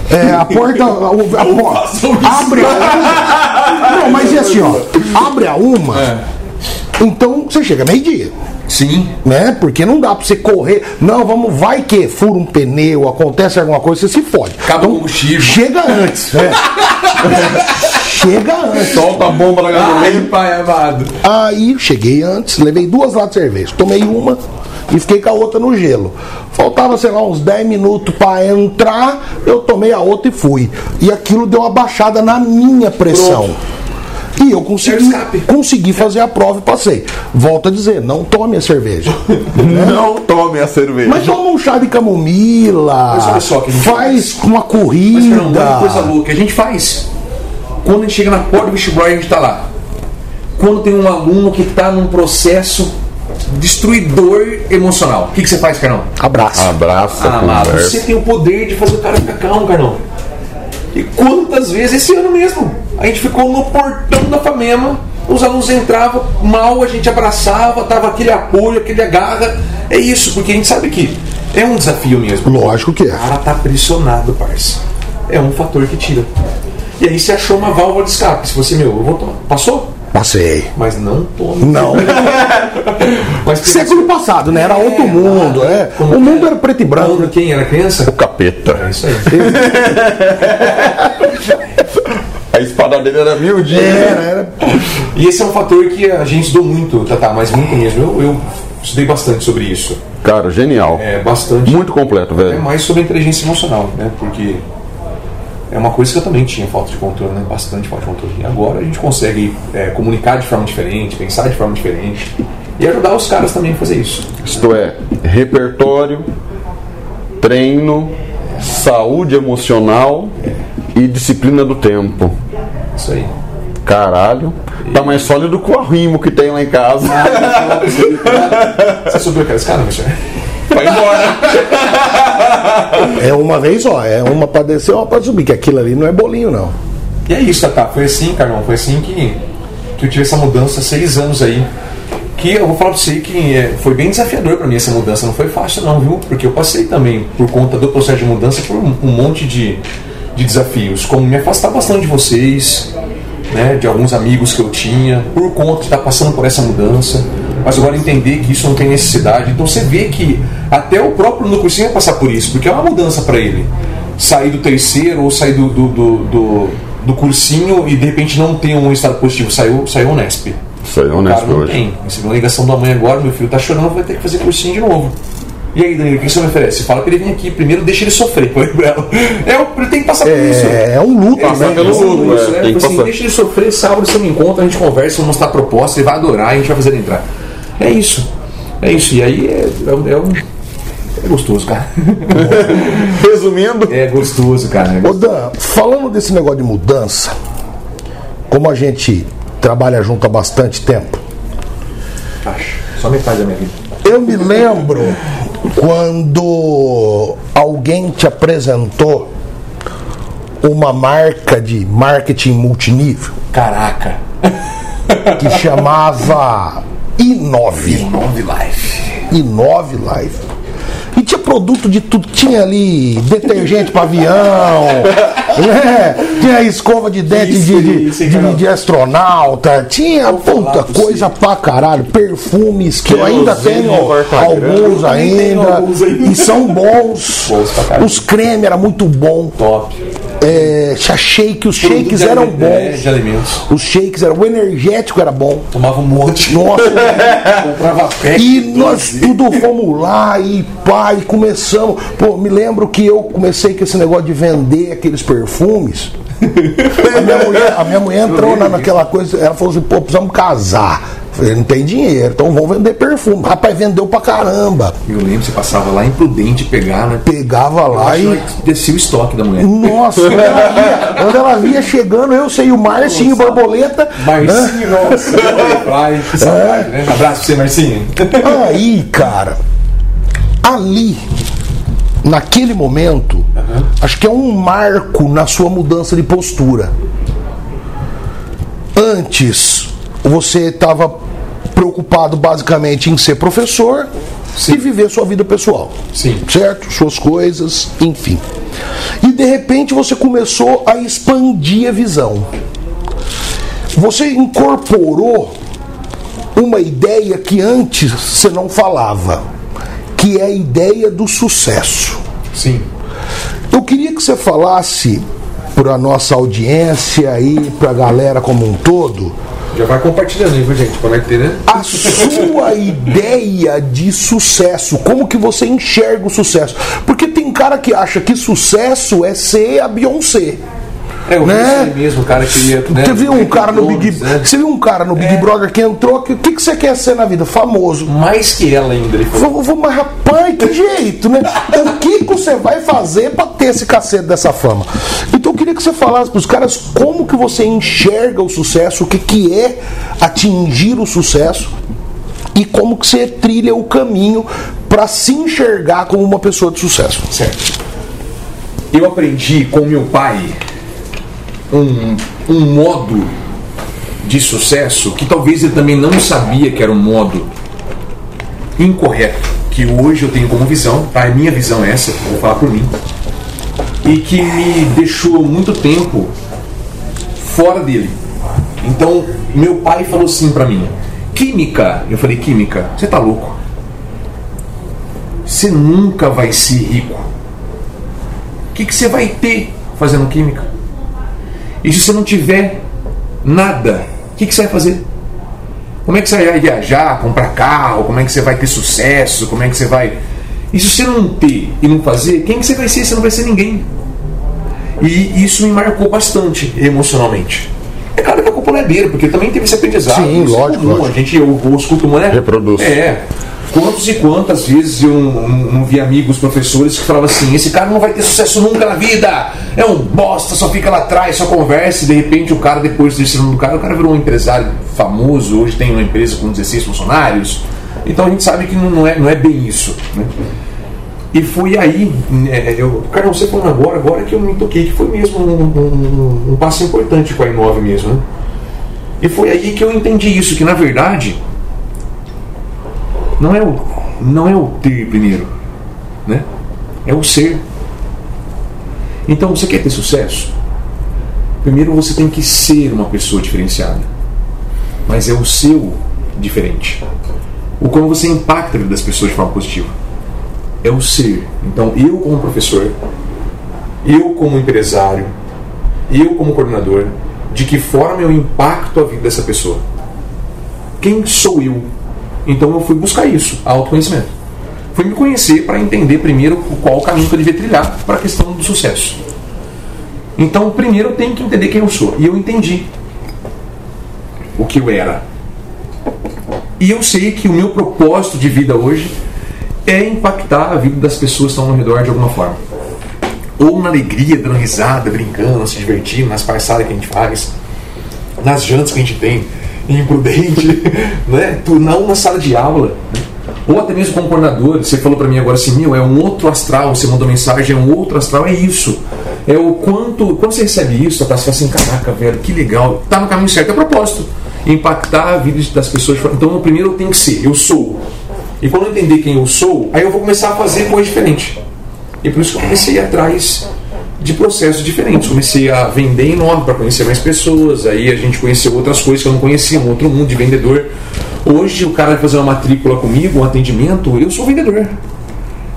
É, a porta. A, a isso. abre a uma. Não, mas é assim, ó. Abre a uma. É. Então você chega meio-dia Sim. né? Porque não dá pra você correr. Não, vamos, vai que fura um pneu, acontece alguma coisa, você se fode. Acaba o combustível. Chega antes, né? chega antes. Solta a bomba na Ai, gasolina. pai amado. Aí cheguei antes, levei duas latas de cerveja, tomei uma e fiquei com a outra no gelo. Faltava, sei lá, uns 10 minutos para entrar, eu tomei a outra e fui. E aquilo deu uma baixada na minha pressão. E eu consegui, consegui fazer a prova e passei. Volto a dizer, não tome a cerveja. Não tome a cerveja. Mas toma um chá de camomila. Mas olha só que a gente faz uma Mas, Fernando, corrida. olha que coisa louca. A gente faz. Quando a gente chega na porta do vestibular, a gente tá lá. Quando tem um aluno que tá num processo destruidor emocional, o que, que você faz, Carnão? Abraço. Abraça, Ah, amado, você tem o poder de fazer o cara ficar calmo, Carnão. E quantas vezes, esse ano mesmo, a gente ficou no portão da Famema, os alunos entravam, mal a gente abraçava, tava aquele apoio, aquele agarra. É isso, porque a gente sabe que é um desafio mesmo. Lógico que O é. cara tá pressionado, parça. É um fator que tira. E aí você achou uma válvula de escape. Se você, meu, eu vou tomar. Passou? Passei. Mas não tome. Não. Mas Século passado, né? Era outro mundo, é. Como O mundo que era preto e branco. Quando quem era criança? O capeta. É isso aí. A espada dele era mil dias. Era, era. E esse é um fator que a gente estudou muito, Tatá, mas muito mesmo. Eu, eu estudei bastante sobre isso. Cara, genial. É bastante. Muito completo, É velho. mais sobre a inteligência emocional, né? Porque é uma coisa que eu também tinha falta de controle, né? Bastante falta de controle. E agora a gente consegue é, comunicar de forma diferente, pensar de forma diferente e ajudar os caras também a fazer isso. Isto é, repertório, treino, saúde emocional e disciplina do tempo. Isso aí. Caralho. Tá mais sólido que o arrimo que tem lá em casa. Você subiu aquela escada, meu Vai embora. É uma vez só, é uma pra descer, uma pra subir, que aquilo ali não é bolinho, não. E é isso, Tatá. Foi assim, Carlão. Foi assim que, que eu tive essa mudança há seis anos aí. Que eu vou falar pra você que é, foi bem desafiador pra mim essa mudança. Não foi fácil, não, viu? Porque eu passei também, por conta do processo de mudança, por um, um monte de, de desafios. Como me afastar bastante de vocês, né? De alguns amigos que eu tinha, por conta de estar passando por essa mudança. Mas agora entender que isso não tem necessidade. Então você vê que até o próprio no cursinho vai passar por isso, porque é uma mudança pra ele. Sair do terceiro ou sair do, do, do, do, do cursinho e de repente não ter um estado positivo. Saiu, saiu Unesp. Isso aí é O honesto cara não hoje. tem. Recebeu uma ligação da mãe agora, meu filho tá chorando, vai ter que fazer cursinho de novo. E aí, Danilo, o que você me oferece? Fala pra ele vir aqui, primeiro deixa ele sofrer, foi pra ela. É, o- ele tem que passar por isso. É, é um luto, Passar né? pelo Passando luto, isso, é, né? que assim, deixa ele sofrer, sábado você me encontra, a gente conversa, vou mostrar a proposta, ele vai adorar, a gente vai fazer ele entrar. É isso. É isso. E aí é, é, é um. É gostoso, cara. Resumindo, É gostoso, cara. É Ô Dan, falando desse negócio de mudança, como a gente trabalha junto há bastante tempo, Acho. Só metade da minha vida. eu me lembro quando alguém te apresentou uma marca de marketing multinível Caraca. que chamava Inove. Nove Life. Inove Life. E tinha produto de tudo. Tinha ali detergente para avião, né? tinha escova de dente Isso, de, de, isso, de- de astronauta, tinha puta coisa pra caralho, perfumes que eu ainda tenho alguns também tenho ainda, alguns ainda. e são bons. Os creme era muito bom. Top. É, shake, os shakes eram é, bons. de alimentos. Os shakes eram, o energético era bom. Tomava um monte. Nossa, Comprava pé. E nós tudo fomos lá e pá, e começamos. Pô, me lembro que eu comecei com esse negócio de vender aqueles perfumes. A minha mulher, a minha mulher entrou na, naquela coisa, ela falou assim, pô, precisamos casar. Falei, não tem dinheiro, então vamos vender perfume. Rapaz, vendeu pra caramba. Eu lembro, você passava lá imprudente pegar, né? Pegava lá e. descia o estoque da mulher. Nossa, quando ela via, quando ela via chegando, eu sei, o Marcinho Borboleta. Marcinho, nossa. Ai, que saudade, né? Abraço pra você, Marcinho. Aí, cara, ali, naquele momento, acho que é um marco na sua mudança de postura. Antes, você estava preocupado basicamente em ser professor e viver sua vida pessoal. Sim. Certo? Suas coisas, enfim. E de repente você começou a expandir a visão. Você incorporou uma ideia que antes você não falava, que é a ideia do sucesso. Sim. Eu queria que você falasse para nossa audiência e para a galera como um todo Já vai compartilhando aí, viu, gente? Como é né? a sua ideia de sucesso, como que você enxerga o sucesso? Porque tem cara que acha que sucesso é ser a Beyoncé. É, eu vi Né? aí mesmo, o cara que ia. Né, Você viu um cara no Big, né? você viu um cara no Big Brother que entrou, que- o que, que você quer ser na vida? Famoso. Mais que ela ainda. Vou, vou, mas rapaz, que jeito, né? O que, que você vai fazer pra ter esse cacete dessa fama? Então eu queria que você falasse pros caras como que você enxerga o sucesso, o que, que é atingir o sucesso e como que você trilha o caminho pra se enxergar como uma pessoa de sucesso. Certo. Eu aprendi com meu pai um, um modo de sucesso que talvez ele também não sabia que era um modo incorreto, que hoje eu tenho como visão, tá? A minha visão é essa, vou falar por mim, e que me deixou muito tempo fora dele. Então, meu pai falou assim pra mim: Química. Eu falei: Química, você tá louco? Você nunca vai ser rico. O que, que você vai ter fazendo química? E se você não tiver nada, o que, que você vai fazer? Como é que você vai viajar, comprar carro? Como é que você vai ter sucesso? Como é que você vai. E se você não ter e não fazer, quem que você vai ser? Você não vai ser ninguém. E isso me marcou bastante emocionalmente. É claro que a culpa não é dele, porque também teve esse aprendizado. Sim, é lógico, comum, lógico. A gente, eu, eu escuto né? Reproduz. É. Quantos e quantas vezes eu não, vi amigos, professores que falavam assim: esse cara não vai ter sucesso nunca na vida, é um bosta, só fica lá atrás, só conversa, e de repente o cara, depois desse nome do cara, o cara virou um empresário famoso, hoje tem uma empresa com 16 funcionários. Então a gente sabe que não não é, não é bem isso. Né? E foi aí, né, eu, cara, você falando agora, agora que eu me toquei, que foi mesmo um, um- um passo importante com a Inove mesmo, né? E foi aí que eu entendi isso, que na verdade não é o, não é o ter primeiro, né? É o ser. Então, você quer ter sucesso? Primeiro você tem que ser uma pessoa diferenciada. Mas é o seu diferente. O como você impacta a vida das pessoas de forma positiva. É o ser. Então, eu como professor, eu como empresário, eu como coordenador, de que forma eu impacto a vida dessa pessoa? Quem sou eu? Então eu fui buscar isso, autoconhecimento. Fui me conhecer para entender primeiro qual o caminho que eu devia trilhar para a questão do sucesso. Então, primeiro eu tenho que entender quem eu sou. E eu entendi o que eu era. E eu sei que o meu propósito de vida hoje é impactar a vida das pessoas que estão ao redor de alguma forma. Ou na alegria, dando risada, brincando, se divertindo, nas parçadas que a gente faz, nas jantas que a gente tem, imprudente, né? Não na sala de aula. né? Ou até mesmo como coordenador, você falou para mim agora assim, meu, é um outro astral, você mandou mensagem, é um outro astral, é isso. É o quanto, quando você recebe isso, você fala assim, caraca, velho, que legal, tá no caminho certo, é propósito. Impactar a vida das pessoas. Então, primeiro tenho que ser, eu sou. E quando eu entender quem eu sou, aí eu vou começar a fazer coisa diferente. E por isso que eu comecei atrás de processos diferentes. Comecei a vender em nome para conhecer mais pessoas. Aí a gente conheceu outras coisas que eu não conhecia, um outro mundo de vendedor. Hoje o cara vai fazer uma matrícula comigo, um atendimento, eu sou vendedor.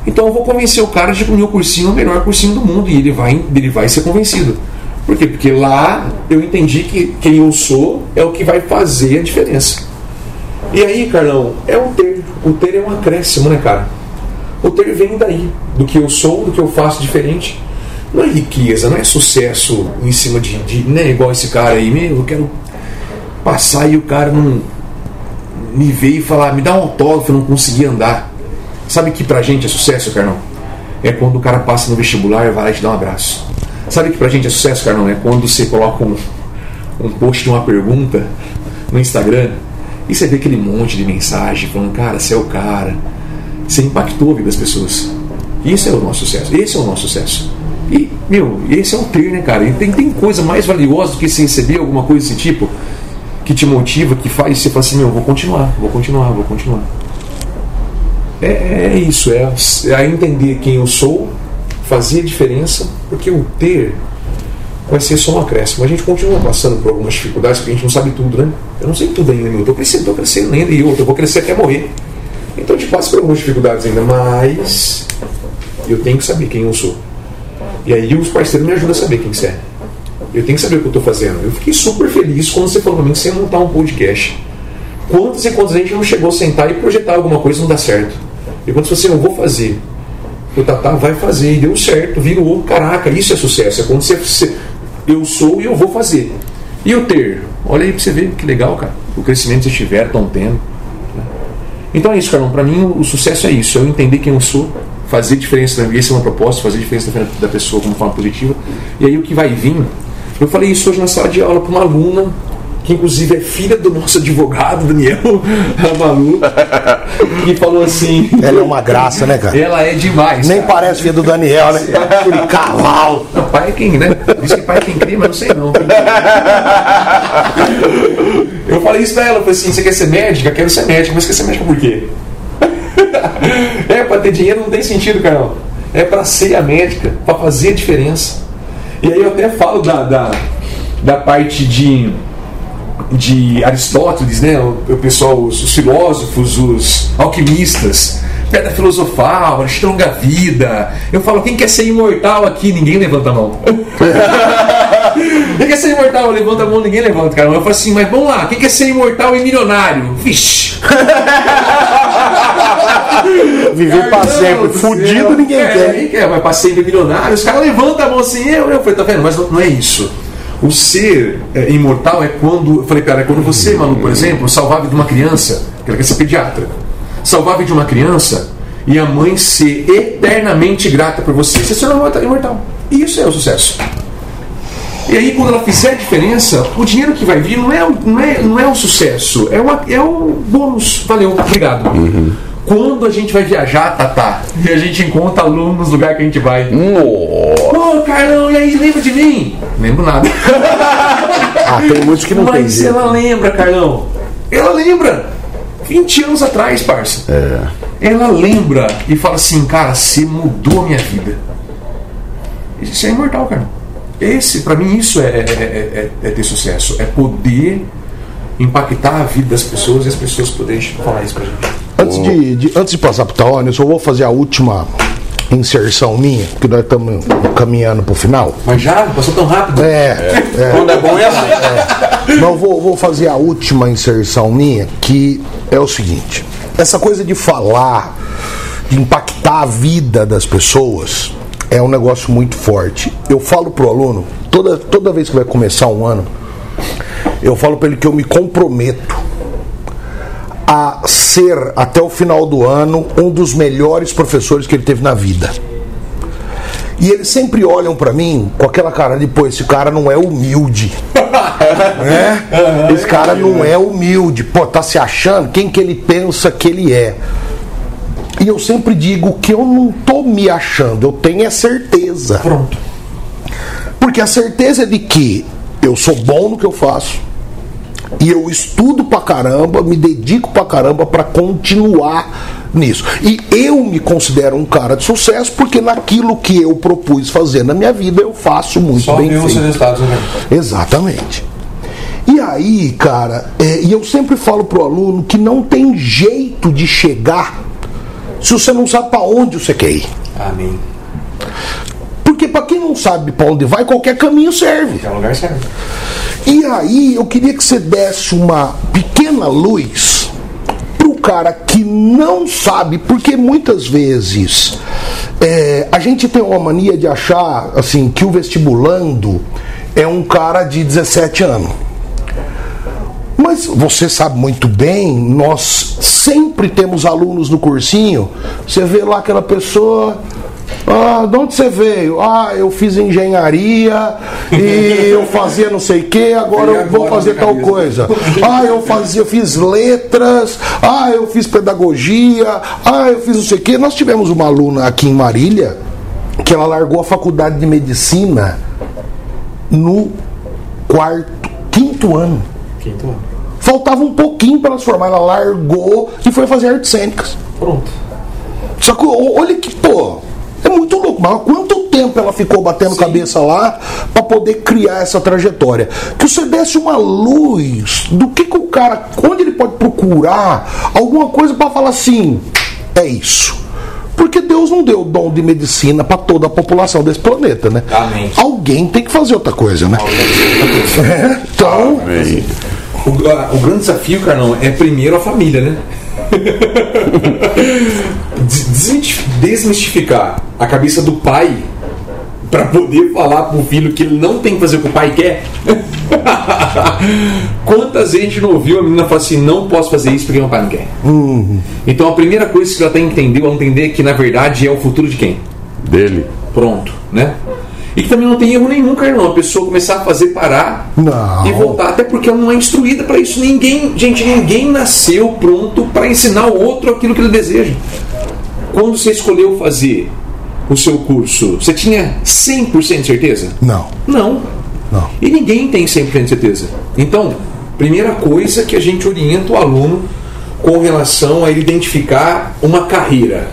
Então eu vou convencer o cara de que o meu cursinho é o melhor cursinho do mundo e ele vai, ele vai ser convencido. Por quê? Porque lá eu entendi que quem eu sou é o que vai fazer a diferença. E aí, Carlão, é o ter. O ter é um acréscimo, né, cara? O ter vem daí, do que eu sou, do que eu faço diferente. Riqueza, não é sucesso em cima de, de né, igual esse cara aí, meu, eu quero passar e o cara não me veio e falar, me dá um autógrafo, eu não consegui andar. Sabe que pra gente é sucesso, Carlão? É quando o cara passa no vestibular e vai lá e te dá um abraço. Sabe que pra gente é sucesso, Carlão? É quando você coloca um, um post de uma pergunta no Instagram e você vê aquele monte de mensagem falando, cara, você é o cara. Você impactou a vida das pessoas. Isso é o nosso sucesso. Esse é o nosso sucesso. E, meu, esse é o ter, né, cara? E tem, tem coisa mais valiosa do que se receber alguma coisa desse tipo que te motiva, que faz você falar assim, meu, vou continuar, vou continuar, vou continuar. É, é isso, é, é entender quem eu sou, fazer a diferença, porque o ter vai ser só um acréscimo. A gente continua passando por algumas dificuldades, porque a gente não sabe tudo, né? Eu não sei tudo ainda, meu. Eu tô crescendo, tô crescendo ainda, e eu, eu vou crescer até morrer. Então a gente passa por algumas dificuldades ainda, mas eu tenho que saber quem eu sou. E aí os parceiros me ajudam a saber quem você é. eu tenho que saber o que eu tô fazendo. Eu fiquei super feliz quando você falou pra mim que você ia montar um podcast. Quantas e quantas a gente não chegou a sentar e projetar alguma coisa e não dá certo? E quando você assim, eu vou fazer. O Tatá vai fazer, e deu certo, virou, caraca, isso é sucesso. É quando você, você eu sou e eu vou fazer. E o ter? Olha aí pra você ver que legal, cara. O crescimento que vocês tiveram, estão tendo. né? Então é isso, Carlão. Pra mim, o sucesso é isso. É eu entender quem eu sou, fazer diferença. Esse é uma proposta, fazer diferença na vida da pessoa como forma positiva. E aí o que vai vir. Eu falei isso hoje na sala de aula para uma aluna, que inclusive é filha do nosso advogado, Daniel, a Malu, que falou assim. Ela é uma graça, né, cara? Ela é demais. Nem cara. parece filho do Daniel, né? Aquele cavalo. Não, pai é quem, né? Diz que pai é quem cria, mas não sei não. Eu falei isso pra ela, eu falei assim, você quer ser médica? Quero ser médica, mas quer ser médica por quê? É, pra ter dinheiro não tem sentido, Carol. É pra ser a médica, pra fazer a diferença. E aí eu até falo da, da, da parte de, de Aristóteles, né? O, o pessoal, os, os filósofos, os alquimistas, pedra filosofal, a longa vida. Eu falo, quem quer ser imortal aqui? Ninguém levanta a mão. quem quer ser imortal? Levanta a mão, ninguém levanta, cara. Eu falo assim, mas vamos lá, quem quer ser imortal e milionário? Vixe! Viver pra sempre. do Fudido ninguém é, quer. Ninguém quer, mas passei de milionário. Os caras levantam a mão assim, eu, eu falei, tá vendo? Mas não, é isso. O ser é, imortal é quando. Eu falei, cara, é quando você, Manu, por exemplo, salvar a vida de uma criança, que ela quer ser pediatra, salvar a vida de uma criança e a mãe ser eternamente grata por você. Você se torna imortal. E isso é o sucesso. E aí, quando ela fizer a diferença, o dinheiro que vai vir não é, o- não é, não é o sucesso, é, uma, é o bônus. Valeu, obrigado. Quando a gente vai viajar, Tatá, e a gente encontra alunos nos lugares que a gente vai. Ô, Carlão, e aí, lembra de mim? Lembro nada. Ah, tem muitos que não tem Mas jeito. ela lembra, Carlão. Ela lembra. 20 anos atrás, parça. É. Ela lembra e fala assim, cara, você mudou a minha vida. Isso é imortal, cara. Esse, pra mim, isso é, é- é- é- é ter sucesso. É poder impactar a vida das pessoas e as pessoas poderem falar isso pra gente. Antes de, de- antes de passar pro Taone, eu só vou fazer a última inserção minha, porque nós estamos caminhando pro final. Mas já? Passou tão rápido? É, é. Quando é bom é assim. Não, vou, vou fazer a última inserção minha, que é o seguinte: essa coisa de falar, de impactar a vida das pessoas, é um negócio muito forte. Eu falo pro aluno, toda, toda vez que vai começar um ano, eu falo para ele que eu me comprometo a ser, até o final do ano, um dos melhores professores que ele teve na vida. E eles sempre olham pra mim com aquela cara de, pô, esse cara não é humilde. né? Esse cara não é humilde. Pô, tá se achando? Quem que ele pensa que ele é? E eu sempre digo que eu não tô me achando, eu tenho é certeza. Pronto. Porque a certeza é de que eu sou bom no que eu faço. E eu estudo pra caramba, me dedico pra caramba pra continuar nisso. E eu me considero um cara de sucesso porque naquilo que eu propus fazer na minha vida eu faço muito Só bem feito. resultados, né? Exatamente. E aí, cara, é, e eu sempre falo pro aluno que não tem jeito de chegar se você não sabe pra onde você quer ir. Amém. Pra quem não sabe pra onde vai, qualquer caminho serve. Que um lugar certo. E aí eu queria que você desse uma pequena luz pro cara que não sabe, porque muitas vezes é, a gente tem uma mania de achar assim que o vestibulando é um cara de 17 anos. Mas você sabe muito bem, nós sempre temos alunos no cursinho. Você vê lá aquela pessoa. Ah, de onde você veio? Ah, eu fiz engenharia e eu fazia não sei o que, agora eu vou fazer na tal coisa. Ah, eu fazia, eu fiz letras, ah, eu fiz pedagogia, ah, eu fiz não sei o que. Nós tivemos uma aluna aqui em Marília que ela largou a faculdade de medicina no quarto, quinto ano. Quinto ano. Faltava um pouquinho para ela se formar. Ela largou e foi fazer artes cênicas. Pronto. Só que olha que, pô, é muito louco. Mas quanto tempo ela ficou batendo cabeça lá para poder criar essa trajetória? Que você desse uma luz do que, que o cara, onde ele pode procurar alguma coisa para falar assim, é isso. Porque Deus não deu o dom de medicina para toda a população desse planeta, né? Amém. Alguém tem que fazer outra coisa, né? É, então, O, o grande desafio, Carlão, é primeiro a família, né? Desmistificar a cabeça do pai para poder falar pro filho que ele não tem que fazer o que o pai quer. Quantas vezes a gente não ouviu a menina falar assim: não posso fazer isso porque meu pai não quer? Então a primeira coisa que ela tem que entender, ela entender que na verdade é o futuro de quem? dele. Pronto, né? E que também não tem erro nenhum, Carlão. A pessoa começar a fazer parar Não. e voltar, até porque ela não é instruída para isso. Ninguém, gente, ninguém nasceu pronto para ensinar o outro aquilo que ele deseja. Quando você escolheu fazer o seu curso, você tinha 100% de certeza? não. Não. Não. E ninguém tem 100% de certeza. Então, primeira coisa que a gente orienta o aluno com relação a ele identificar uma carreira.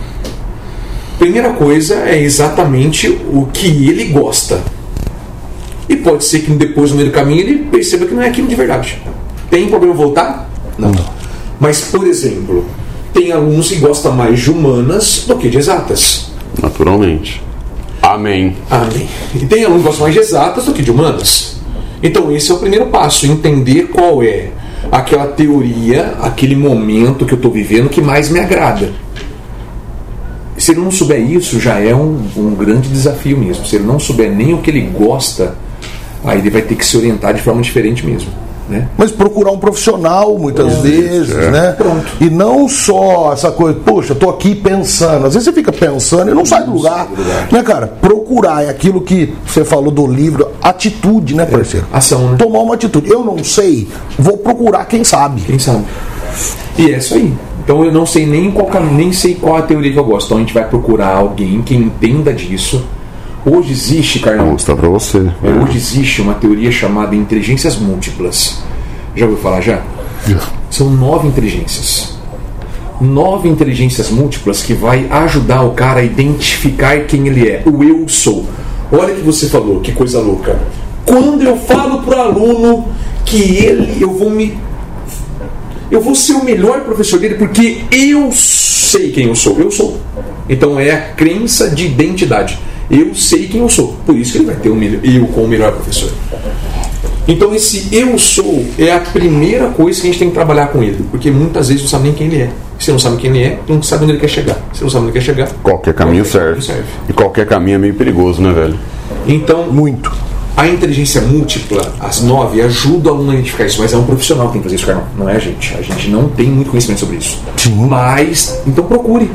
Primeira coisa é exatamente o que ele gosta. E pode ser que depois, no meio do caminho, ele perceba que não é aquilo de verdade. Tem problema voltar? Não. Mas, por exemplo, tem alunos que gostam mais de humanas do que de exatas. Naturalmente. Amém. Amém. E tem alunos que gostam mais de exatas do que de humanas. Então, esse é o primeiro passo: entender qual é aquela teoria, aquele momento que eu estou vivendo que mais me agrada. Se ele não souber isso, já é um, um grande desafio mesmo. Se ele não souber nem o que ele gosta, aí ele vai ter que se orientar de forma diferente mesmo. Né? Mas procurar um profissional muitas vezes, né? Pronto. E não só essa coisa, poxa, tô aqui pensando. Às vezes você fica pensando e não sai do lugar. Né, cara? Procurar é aquilo que você falou do livro, atitude, né, parceiro? Ação, né? Tomar uma atitude. Eu não sei, vou procurar quem sabe. Quem sabe? E é isso aí. Então eu não sei nem qual nem sei qual a teoria que eu gosto. Então a gente vai procurar alguém que entenda disso. Hoje existe, Vou Carlão, mostrar pra você. É, Hoje existe uma teoria chamada inteligências múltiplas. Já ouviu falar já? São nove inteligências. Nove inteligências múltiplas que vai ajudar o cara a identificar quem ele é. O eu sou. Olha que você falou, que coisa louca. Quando eu falo pro aluno que ele, eu vou me eu vou ser o melhor professor dele porque eu sei quem eu sou. Eu sou. Então é a crença de identidade. Eu sei quem eu sou. Por isso que ele vai ter o melhor, eu como o melhor professor. Então esse eu sou é a primeira coisa que a gente tem que trabalhar com ele. Porque muitas vezes não sabe nem quem ele é. Se não sabe quem ele é, não sabe onde ele quer chegar. Se não sabe onde ele quer chegar, Qualquer caminho qualquer serve. serve. E qualquer caminho é meio perigoso, né, velho? Então, Muito. A inteligência múltipla, as nove, ajuda o aluno a identificar isso, mas é um profissional que tem que fazer isso, Carlão. Não é a gente. A gente não tem muito conhecimento sobre isso. Sim. Mas, então procure.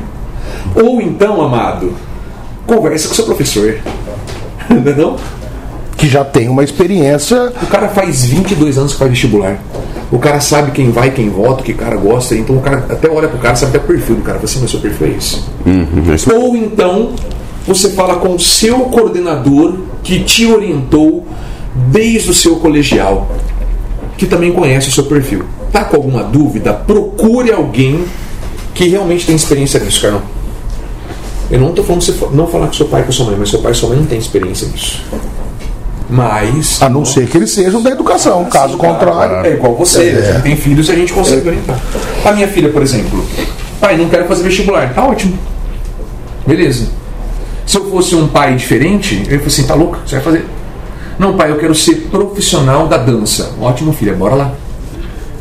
Ou então, amado, conversa com seu professor. Entendeu? Que já tem uma experiência. O cara faz 22 anos que faz vestibular. O cara sabe quem vai, quem vota, o que o cara gosta. Então o cara até olha pro cara, sabe até o perfil do cara. Fala assim, mas seu perfil é esse. Uhum, é isso. Ou então você fala com o seu coordenador que te orientou desde o seu colegial, que também conhece o seu perfil. Tá com alguma dúvida? Procure alguém que realmente tem experiência nisso, Carlão. Eu não estou falando você não falar com seu pai e com sua mãe, mas seu pai e sua mãe não têm experiência nisso. Mas. A não ser que eles sejam da educação. Caso contrário. É igual você, a gente tem filhos e a gente consegue orientar. A minha filha, por exemplo, pai, não quero fazer vestibular. Tá ótimo. Beleza. Se eu fosse um pai diferente, eu ia falar assim, tá louco? Você vai fazer? Não, pai, eu quero ser profissional da dança. Ótimo, filha, bora lá.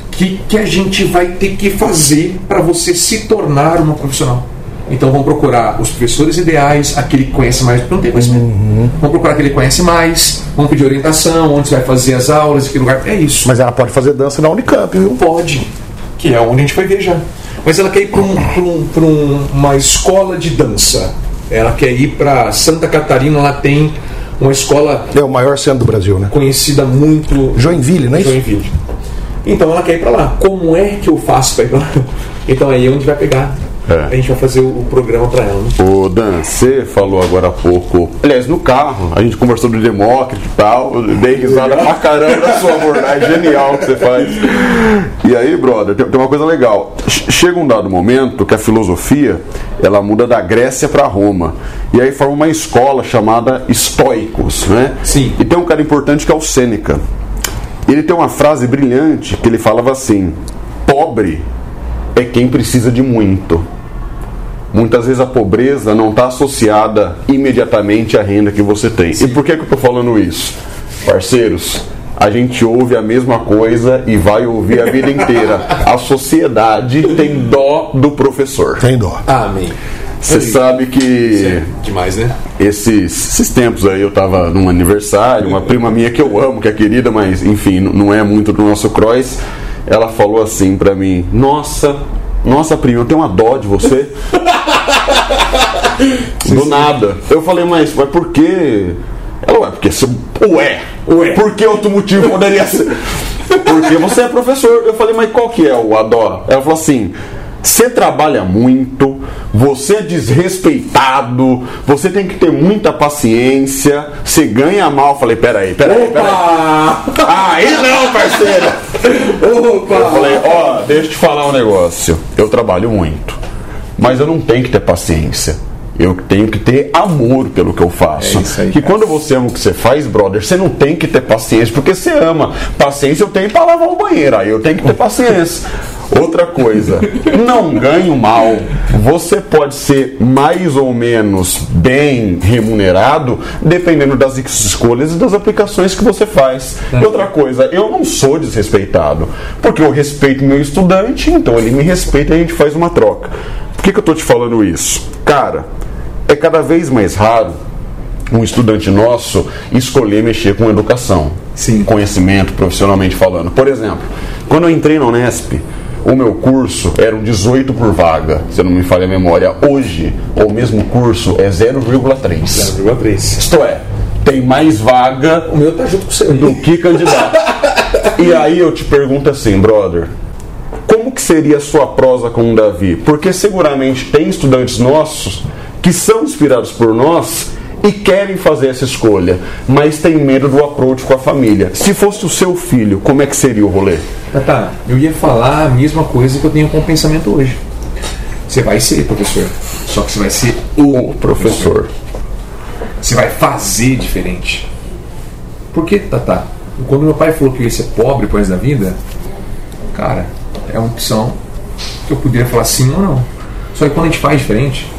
O que, que a gente vai ter que fazer para você se tornar uma profissional? Então vamos procurar os professores ideais, aquele que conhece mais, porque não tem conhecimento. Vamos procurar aquele que conhece mais, vamos pedir orientação, onde você vai fazer as aulas, em que lugar. É isso. Mas ela pode fazer dança na Unicamp, viu? Pode, que é onde a gente ver já. Mas ela quer ir para um, um- uma escola de dança. Ela quer ir para Santa Catarina, lá tem uma escola É o maior centro do Brasil, né? conhecida muito. Joinville, não é isso? Joinville. Então ela quer ir para lá. Como é que eu faço para ir para lá? Então aí é onde vai pegar. É. A gente vai fazer o, o programa para ela. Né? Ô Dan, você falou agora há pouco. Aliás, no carro, a gente conversou do Demócrito e tal. eu Dei risada pra caramba da sua abordagem genial que você faz. E aí, brother, tem, uma coisa legal. Ch- Chega um dado momento que a filosofia ela muda da Grécia para Roma. E aí forma uma escola chamada estoicos, né? Sim. E tem um cara importante que é o Sêneca. Ele tem uma frase brilhante que ele falava assim: pobre é quem precisa de muito. Muitas vezes a pobreza não está associada imediatamente à renda que você tem. E por que, que eu estou falando isso? Parceiros, a gente ouve a mesma coisa e vai ouvir a vida inteira. A sociedade tem dó do professor. Tem dó. Amém. Você sabe que É demais, né? esses, esses tempos aí eu tava num aniversário, uma prima minha que eu amo, que é querida, mas enfim, não é muito do nosso cross. Ela falou assim pra mim: Nossa, nossa prima, eu tenho uma dó de você. do nada. Eu falei, mas, mas por quê? Ela, ué, porque se. Ué, Ué. por que outro motivo poderia ser? Porque você é professor. Eu falei, mas qual que é o adó? Ela falou assim: você trabalha muito, você é desrespeitado, você tem que ter muita paciência, você ganha mal. Eu falei, peraí, peraí, peraí. Opa! Aí não, parceiro! Eu Opa! falei, ó, deixa eu te falar um negócio. Eu trabalho muito, mas eu não tenho que ter paciência. Eu tenho que ter amor pelo que eu faço. É aí, que quando você ama o que você faz, brother, você não tem que ter paciência, porque você ama. Paciência eu tenho para lavar o banheiro, aí eu tenho que ter paciência. Outra coisa, não ganho mal. Você pode ser mais ou menos bem remunerado, dependendo das escolhas e das aplicações que você faz. E outra coisa, eu não sou desrespeitado, porque eu respeito meu estudante, então ele me respeita e a gente faz uma troca. Por que, que eu tô te falando isso? Cara, é cada vez mais raro um estudante nosso escolher mexer com educação, Sim. conhecimento, profissionalmente falando. Por exemplo, quando eu entrei na Unesp, o meu curso era um 18 por vaga, se eu não me falha a memória. Hoje, o mesmo curso é 0,3. 0,3. Isto é, tem mais vaga O meu tá junto com o seu. do que candidato. e aí eu te pergunto assim, brother, como que seria a sua prosa com o Davi? Porque seguramente tem estudantes nossos que são inspirados por nós e querem fazer essa escolha, mas tem medo do approach com a família. Se fosse o seu filho, como é que seria o rolê? Tá, tá. Eu ia falar a mesma coisa que eu tenho com o pensamento hoje. Você vai ser professor, só que você vai ser O professor. Você vai fazer diferente. Por que, Tata? Quando meu pai falou que eu ia ser pobre depois da vida, cara, é uma opção que eu poderia falar sim ou não. Só que quando a gente faz diferente?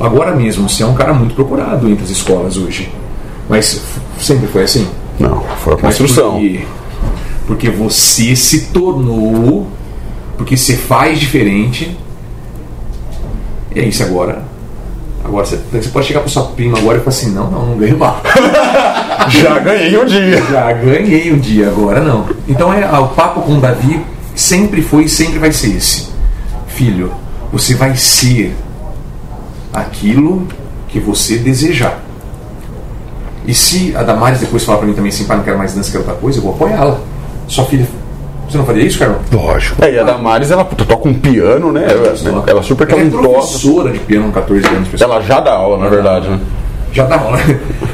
Agora mesmo, você é um cara muito procurado entre as escolas hoje. Mas sempre foi assim. Não, foi a construção. Porque, porque você se tornou, porque você faz diferente. E é isso agora. Agora você, você pode chegar para sua prima agora e falar assim: não, não, não ganho mal. Já ganhei um dia. Já ganhei um dia, agora não. Então é, o papo com o Davi sempre foi e sempre vai ser esse. Filho, você vai ser aquilo que você desejar. E se a Damares depois falar pra mim também assim, pai, não quero mais dança, quero outra coisa, eu vou apoiá-la. Sua filha. Você não faria isso, Carol? Lógico. É, e a Damares, ela toca um piano, né? Ela, ela é super Ela é talentosa. professora de piano com 14 anos, pessoal. Ela já dá aula, na verdade, né? Já dá aula.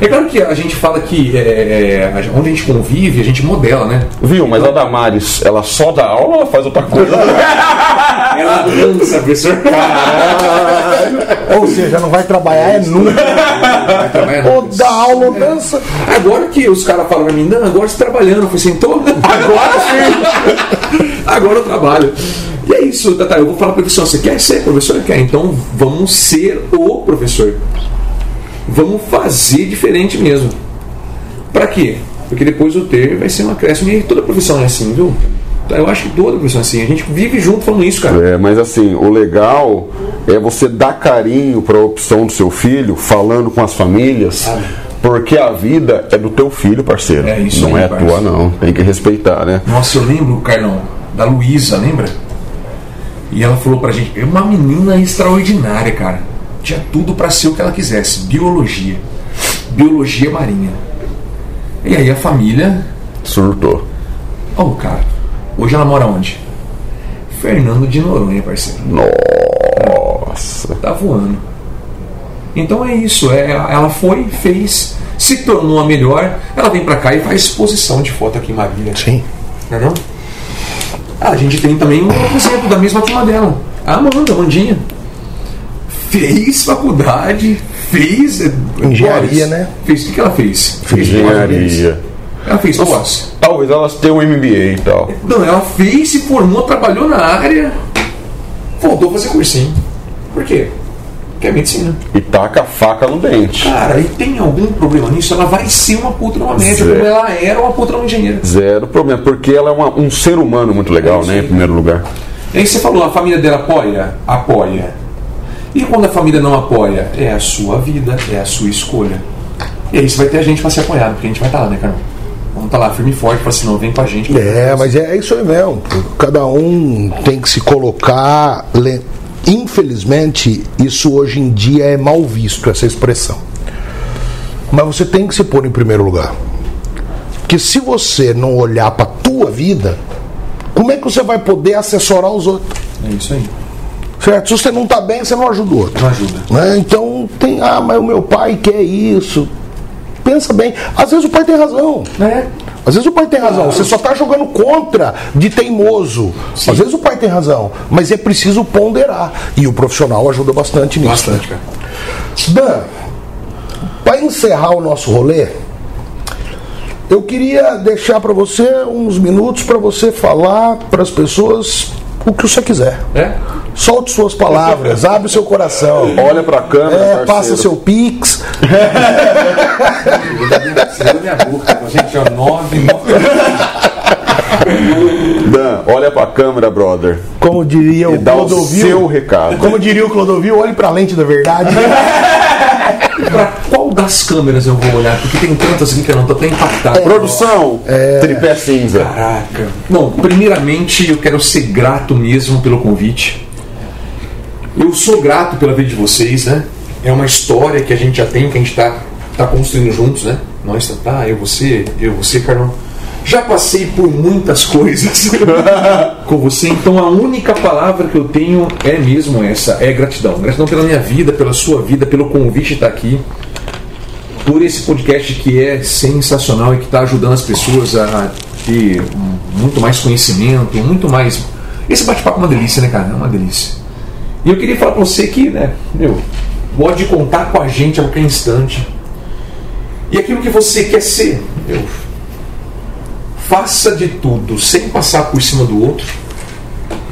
É claro que a gente fala que é, é, onde a gente convive, a gente modela, né? Viu, mas a Damares, ela só dá aula ou ela faz outra coisa? Ela dança, professor. Ou seja, não vai trabalhar é nunca. Vai trabalhar, Ou não. dá aula ou dança. Agora que os caras falam pra mim, não, agora você tá trabalhando. Eu falei assim, então, agora sim. agora eu trabalho. E é isso, Tata. Eu vou falar pra professor, você quer ser professor? Quer. Então vamos ser o professor. Vamos fazer diferente mesmo. Pra quê? Porque depois o ter vai ser um acréscimo. E toda profissão é assim, viu? Eu acho que toda profissão assim. A gente vive junto falando isso, cara. É, mas assim, o legal é você dar carinho para a opção do seu filho, falando com as famílias, porque a vida é do teu filho, parceiro. É isso não aí, é parceiro. tua, não. Tem que respeitar, né? Nossa, eu lembro, Carlão, da Luísa, lembra? E ela falou pra gente, é uma menina extraordinária, cara. Tinha tudo pra ser o que ela quisesse. Biologia. Biologia marinha. E aí a família. Surtou. Ó, cara. Hoje ela mora onde? Fernando de Noronha, parceiro. Nossa. Tá voando. Então é isso. É, ela foi, fez, se tornou a melhor. Ela vem pra cá e faz exposição de foto aqui em Marília. Sim. Não é não? Ah, a gente tem também um exemplo da mesma turma dela. A Amanda, a Amandinha. Fez faculdade, fez. eh, Engenharia, pós. né? Fez o que ela fez? Fez Engenharia. Ela fez pós. Talvez elas tenham um MBA e tal. Não, ela fez, se formou, trabalhou na área, voltou a fazer cursinho. Por quê? Porque é medicina. E taca a faca no dente. Cara, e tem algum problema nisso? Ela vai ser uma puta numa médica, Zero. como ela era uma puta numa engenheira. Zero problema, porque ela é uma- um ser humano muito legal, né? Em primeiro lugar. E aí você falou, a família dela apoia? Apoia. E quando a família não apoia? É a sua vida, é a sua escolha. E aí você vai ter a gente pra ser apoiado, porque a gente vai estar lá, né, Carol? Vamos estar lá firme e forte, pra assim, não, vem com a gente. É, mas é isso aí mesmo. Cada um tem que se colocar. Infelizmente, isso hoje em dia é mal visto, essa expressão. Mas você tem que se pôr em primeiro lugar. Porque se você não olhar para tua vida, como é que você vai poder assessorar os outros? É isso aí. Certo? Se você não está bem, você não ajuda o outro. Não ajuda. Né? Então tem, ah, mas o meu pai quer isso. Pensa bem. Às vezes o pai tem razão. É. Às vezes o pai tem razão, você só está jogando contra de teimoso. Às vezes o pai tem razão, mas é preciso ponderar. E o profissional ajuda bastante nisso. Bastante, cara. Dan, para encerrar o nosso rolê, eu queria deixar para você uns minutos para você falar para as pessoas o que você quiser. É? Solte suas palavras, abre seu coração. Olha pra câmera, É, parceiro. passa seu pix. Minha boca. Gente, ó, nove, nove. Dan, olha pra câmera, brother. Como diria E o dá o Clodovil. seu recado. Como diria o Clodovil, olhe para a lente da verdade. Pra qual das câmeras eu vou olhar? Porque tem tantas aqui que eu não tô até impactado. Produção, É. tripé cinza. Caraca. Bom, primeiramente eu quero ser grato mesmo pelo convite. Eu sou grato pela vida de vocês, né? É uma história que a gente já tem, que a gente tá, tá construindo juntos, né? Nós, tá, tá, eu, você, eu, você, Carlão. Já passei por muitas coisas com você, então a única palavra que eu tenho é mesmo essa, é gratidão. Gratidão pela minha vida, pela sua vida, pelo convite de estar aqui por esse podcast que é sensacional e que está ajudando as pessoas a ter muito mais conhecimento, muito mais. Esse bate-papo é uma delícia, né, cara? É uma delícia. E eu queria falar pra você que, né, meu, pode contar com a gente a qualquer instante. E aquilo que você quer ser, meu, faça de tudo sem passar por cima do outro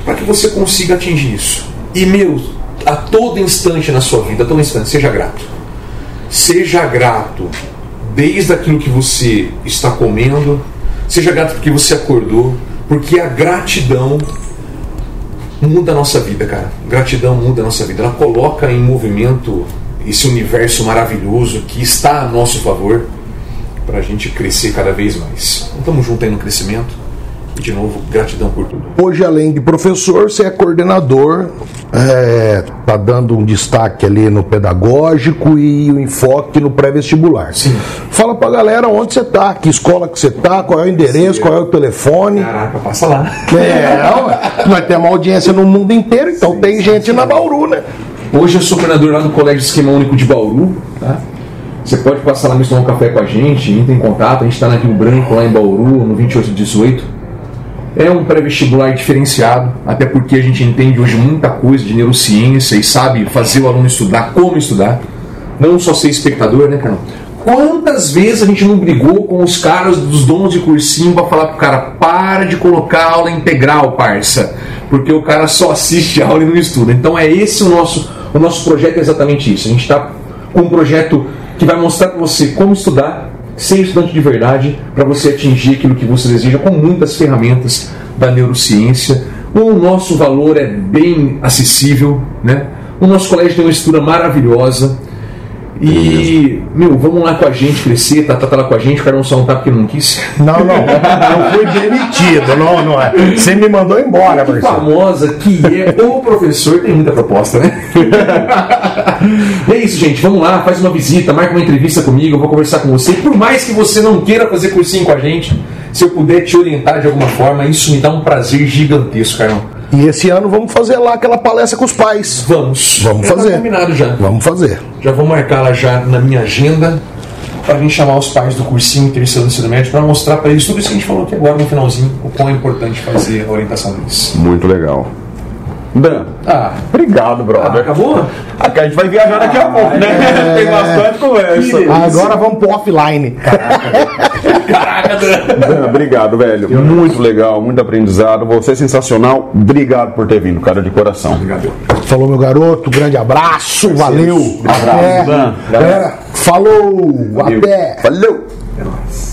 para que você consiga atingir isso. E, meu, a todo instante na sua vida, a todo instante, seja grato. Seja grato desde aquilo que você está comendo, seja grato porque você acordou, porque a gratidão muda a nossa vida, cara. Gratidão muda a nossa vida. Ela coloca em movimento esse universo maravilhoso que está a nosso favor para a gente crescer cada vez mais. Então, estamos juntos aí no crescimento. E, de novo, gratidão por tudo. Hoje, além de professor, você é coordenador, é, tá dando um destaque ali no pedagógico e o enfoque no pré-vestibular. Sim. Fala pra galera onde você tá, que escola que você tá, qual é o endereço, Sim. qual é o telefone. Caraca, passa lá. É, nós temos uma audiência no mundo inteiro, então tem gente na Bauru, né? Hoje eu sou coordenador lá no Colégio Esquema Único de Bauru. Tá? Você pode passar lá mesmo tomar um café com a gente, entre em contato. A gente está na Rio Branco, lá em Bauru, no 2818. É um pré-vestibular diferenciado, até porque a gente entende hoje muita coisa de neurociência e sabe fazer o aluno estudar, como estudar. Não só ser espectador, né, cara? Quantas vezes a gente não brigou com os caras dos donos de cursinho para falar pro cara, para de colocar aula integral, parça, porque o cara só assiste a aula e não estuda. Então é esse o nosso, o nosso projeto é exatamente isso. A gente está com um projeto que vai mostrar para você como estudar, ser estudante de verdade, para você atingir aquilo que você deseja com muitas ferramentas da neurociência. O nosso valor é bem acessível, né? O nosso colégio tem uma estrutura maravilhosa. E, meu, vamos lá com a gente crescer, tá, tá, tá lá com a gente, o cara não só não tá porque não quis. Não, não, não fui demitido, não, não é. Você me mandou embora, Que Marcelo. famosa que é o professor, tem muita proposta, né? É isso, gente. Vamos lá, faz uma visita, marca uma entrevista comigo, eu vou conversar com você. Por mais que você não queira fazer cursinho com a gente, se eu puder te orientar de alguma forma, isso me dá um prazer gigantesco, Carlão. E esse ano vamos fazer lá aquela palestra com os pais. Vamos. Vamos Já fazer. Tá combinado já. Vamos fazer. Já vou marcar lá já na minha agenda para vir chamar os pais do cursinho terceiro do ensino médio para mostrar para eles tudo isso que a gente falou aqui agora no finalzinho, o quão é importante fazer a orientação deles. Muito legal. Dan, Ah, obrigado, brother. acabou? Aqui a gente vai viajar daqui a pouco, né? Tem bastante conversa. Agora vamos pro offline. Caraca, Dan. Dan, obrigado, velho. Muito legal, muito aprendizado. Você é sensacional. Obrigado por ter vindo, cara, de coração. Obrigado. Falou, meu garoto. Grande abraço. Valeu. Abraço, Até. Dan. Galera, falou. Até. Valeu! É nóis.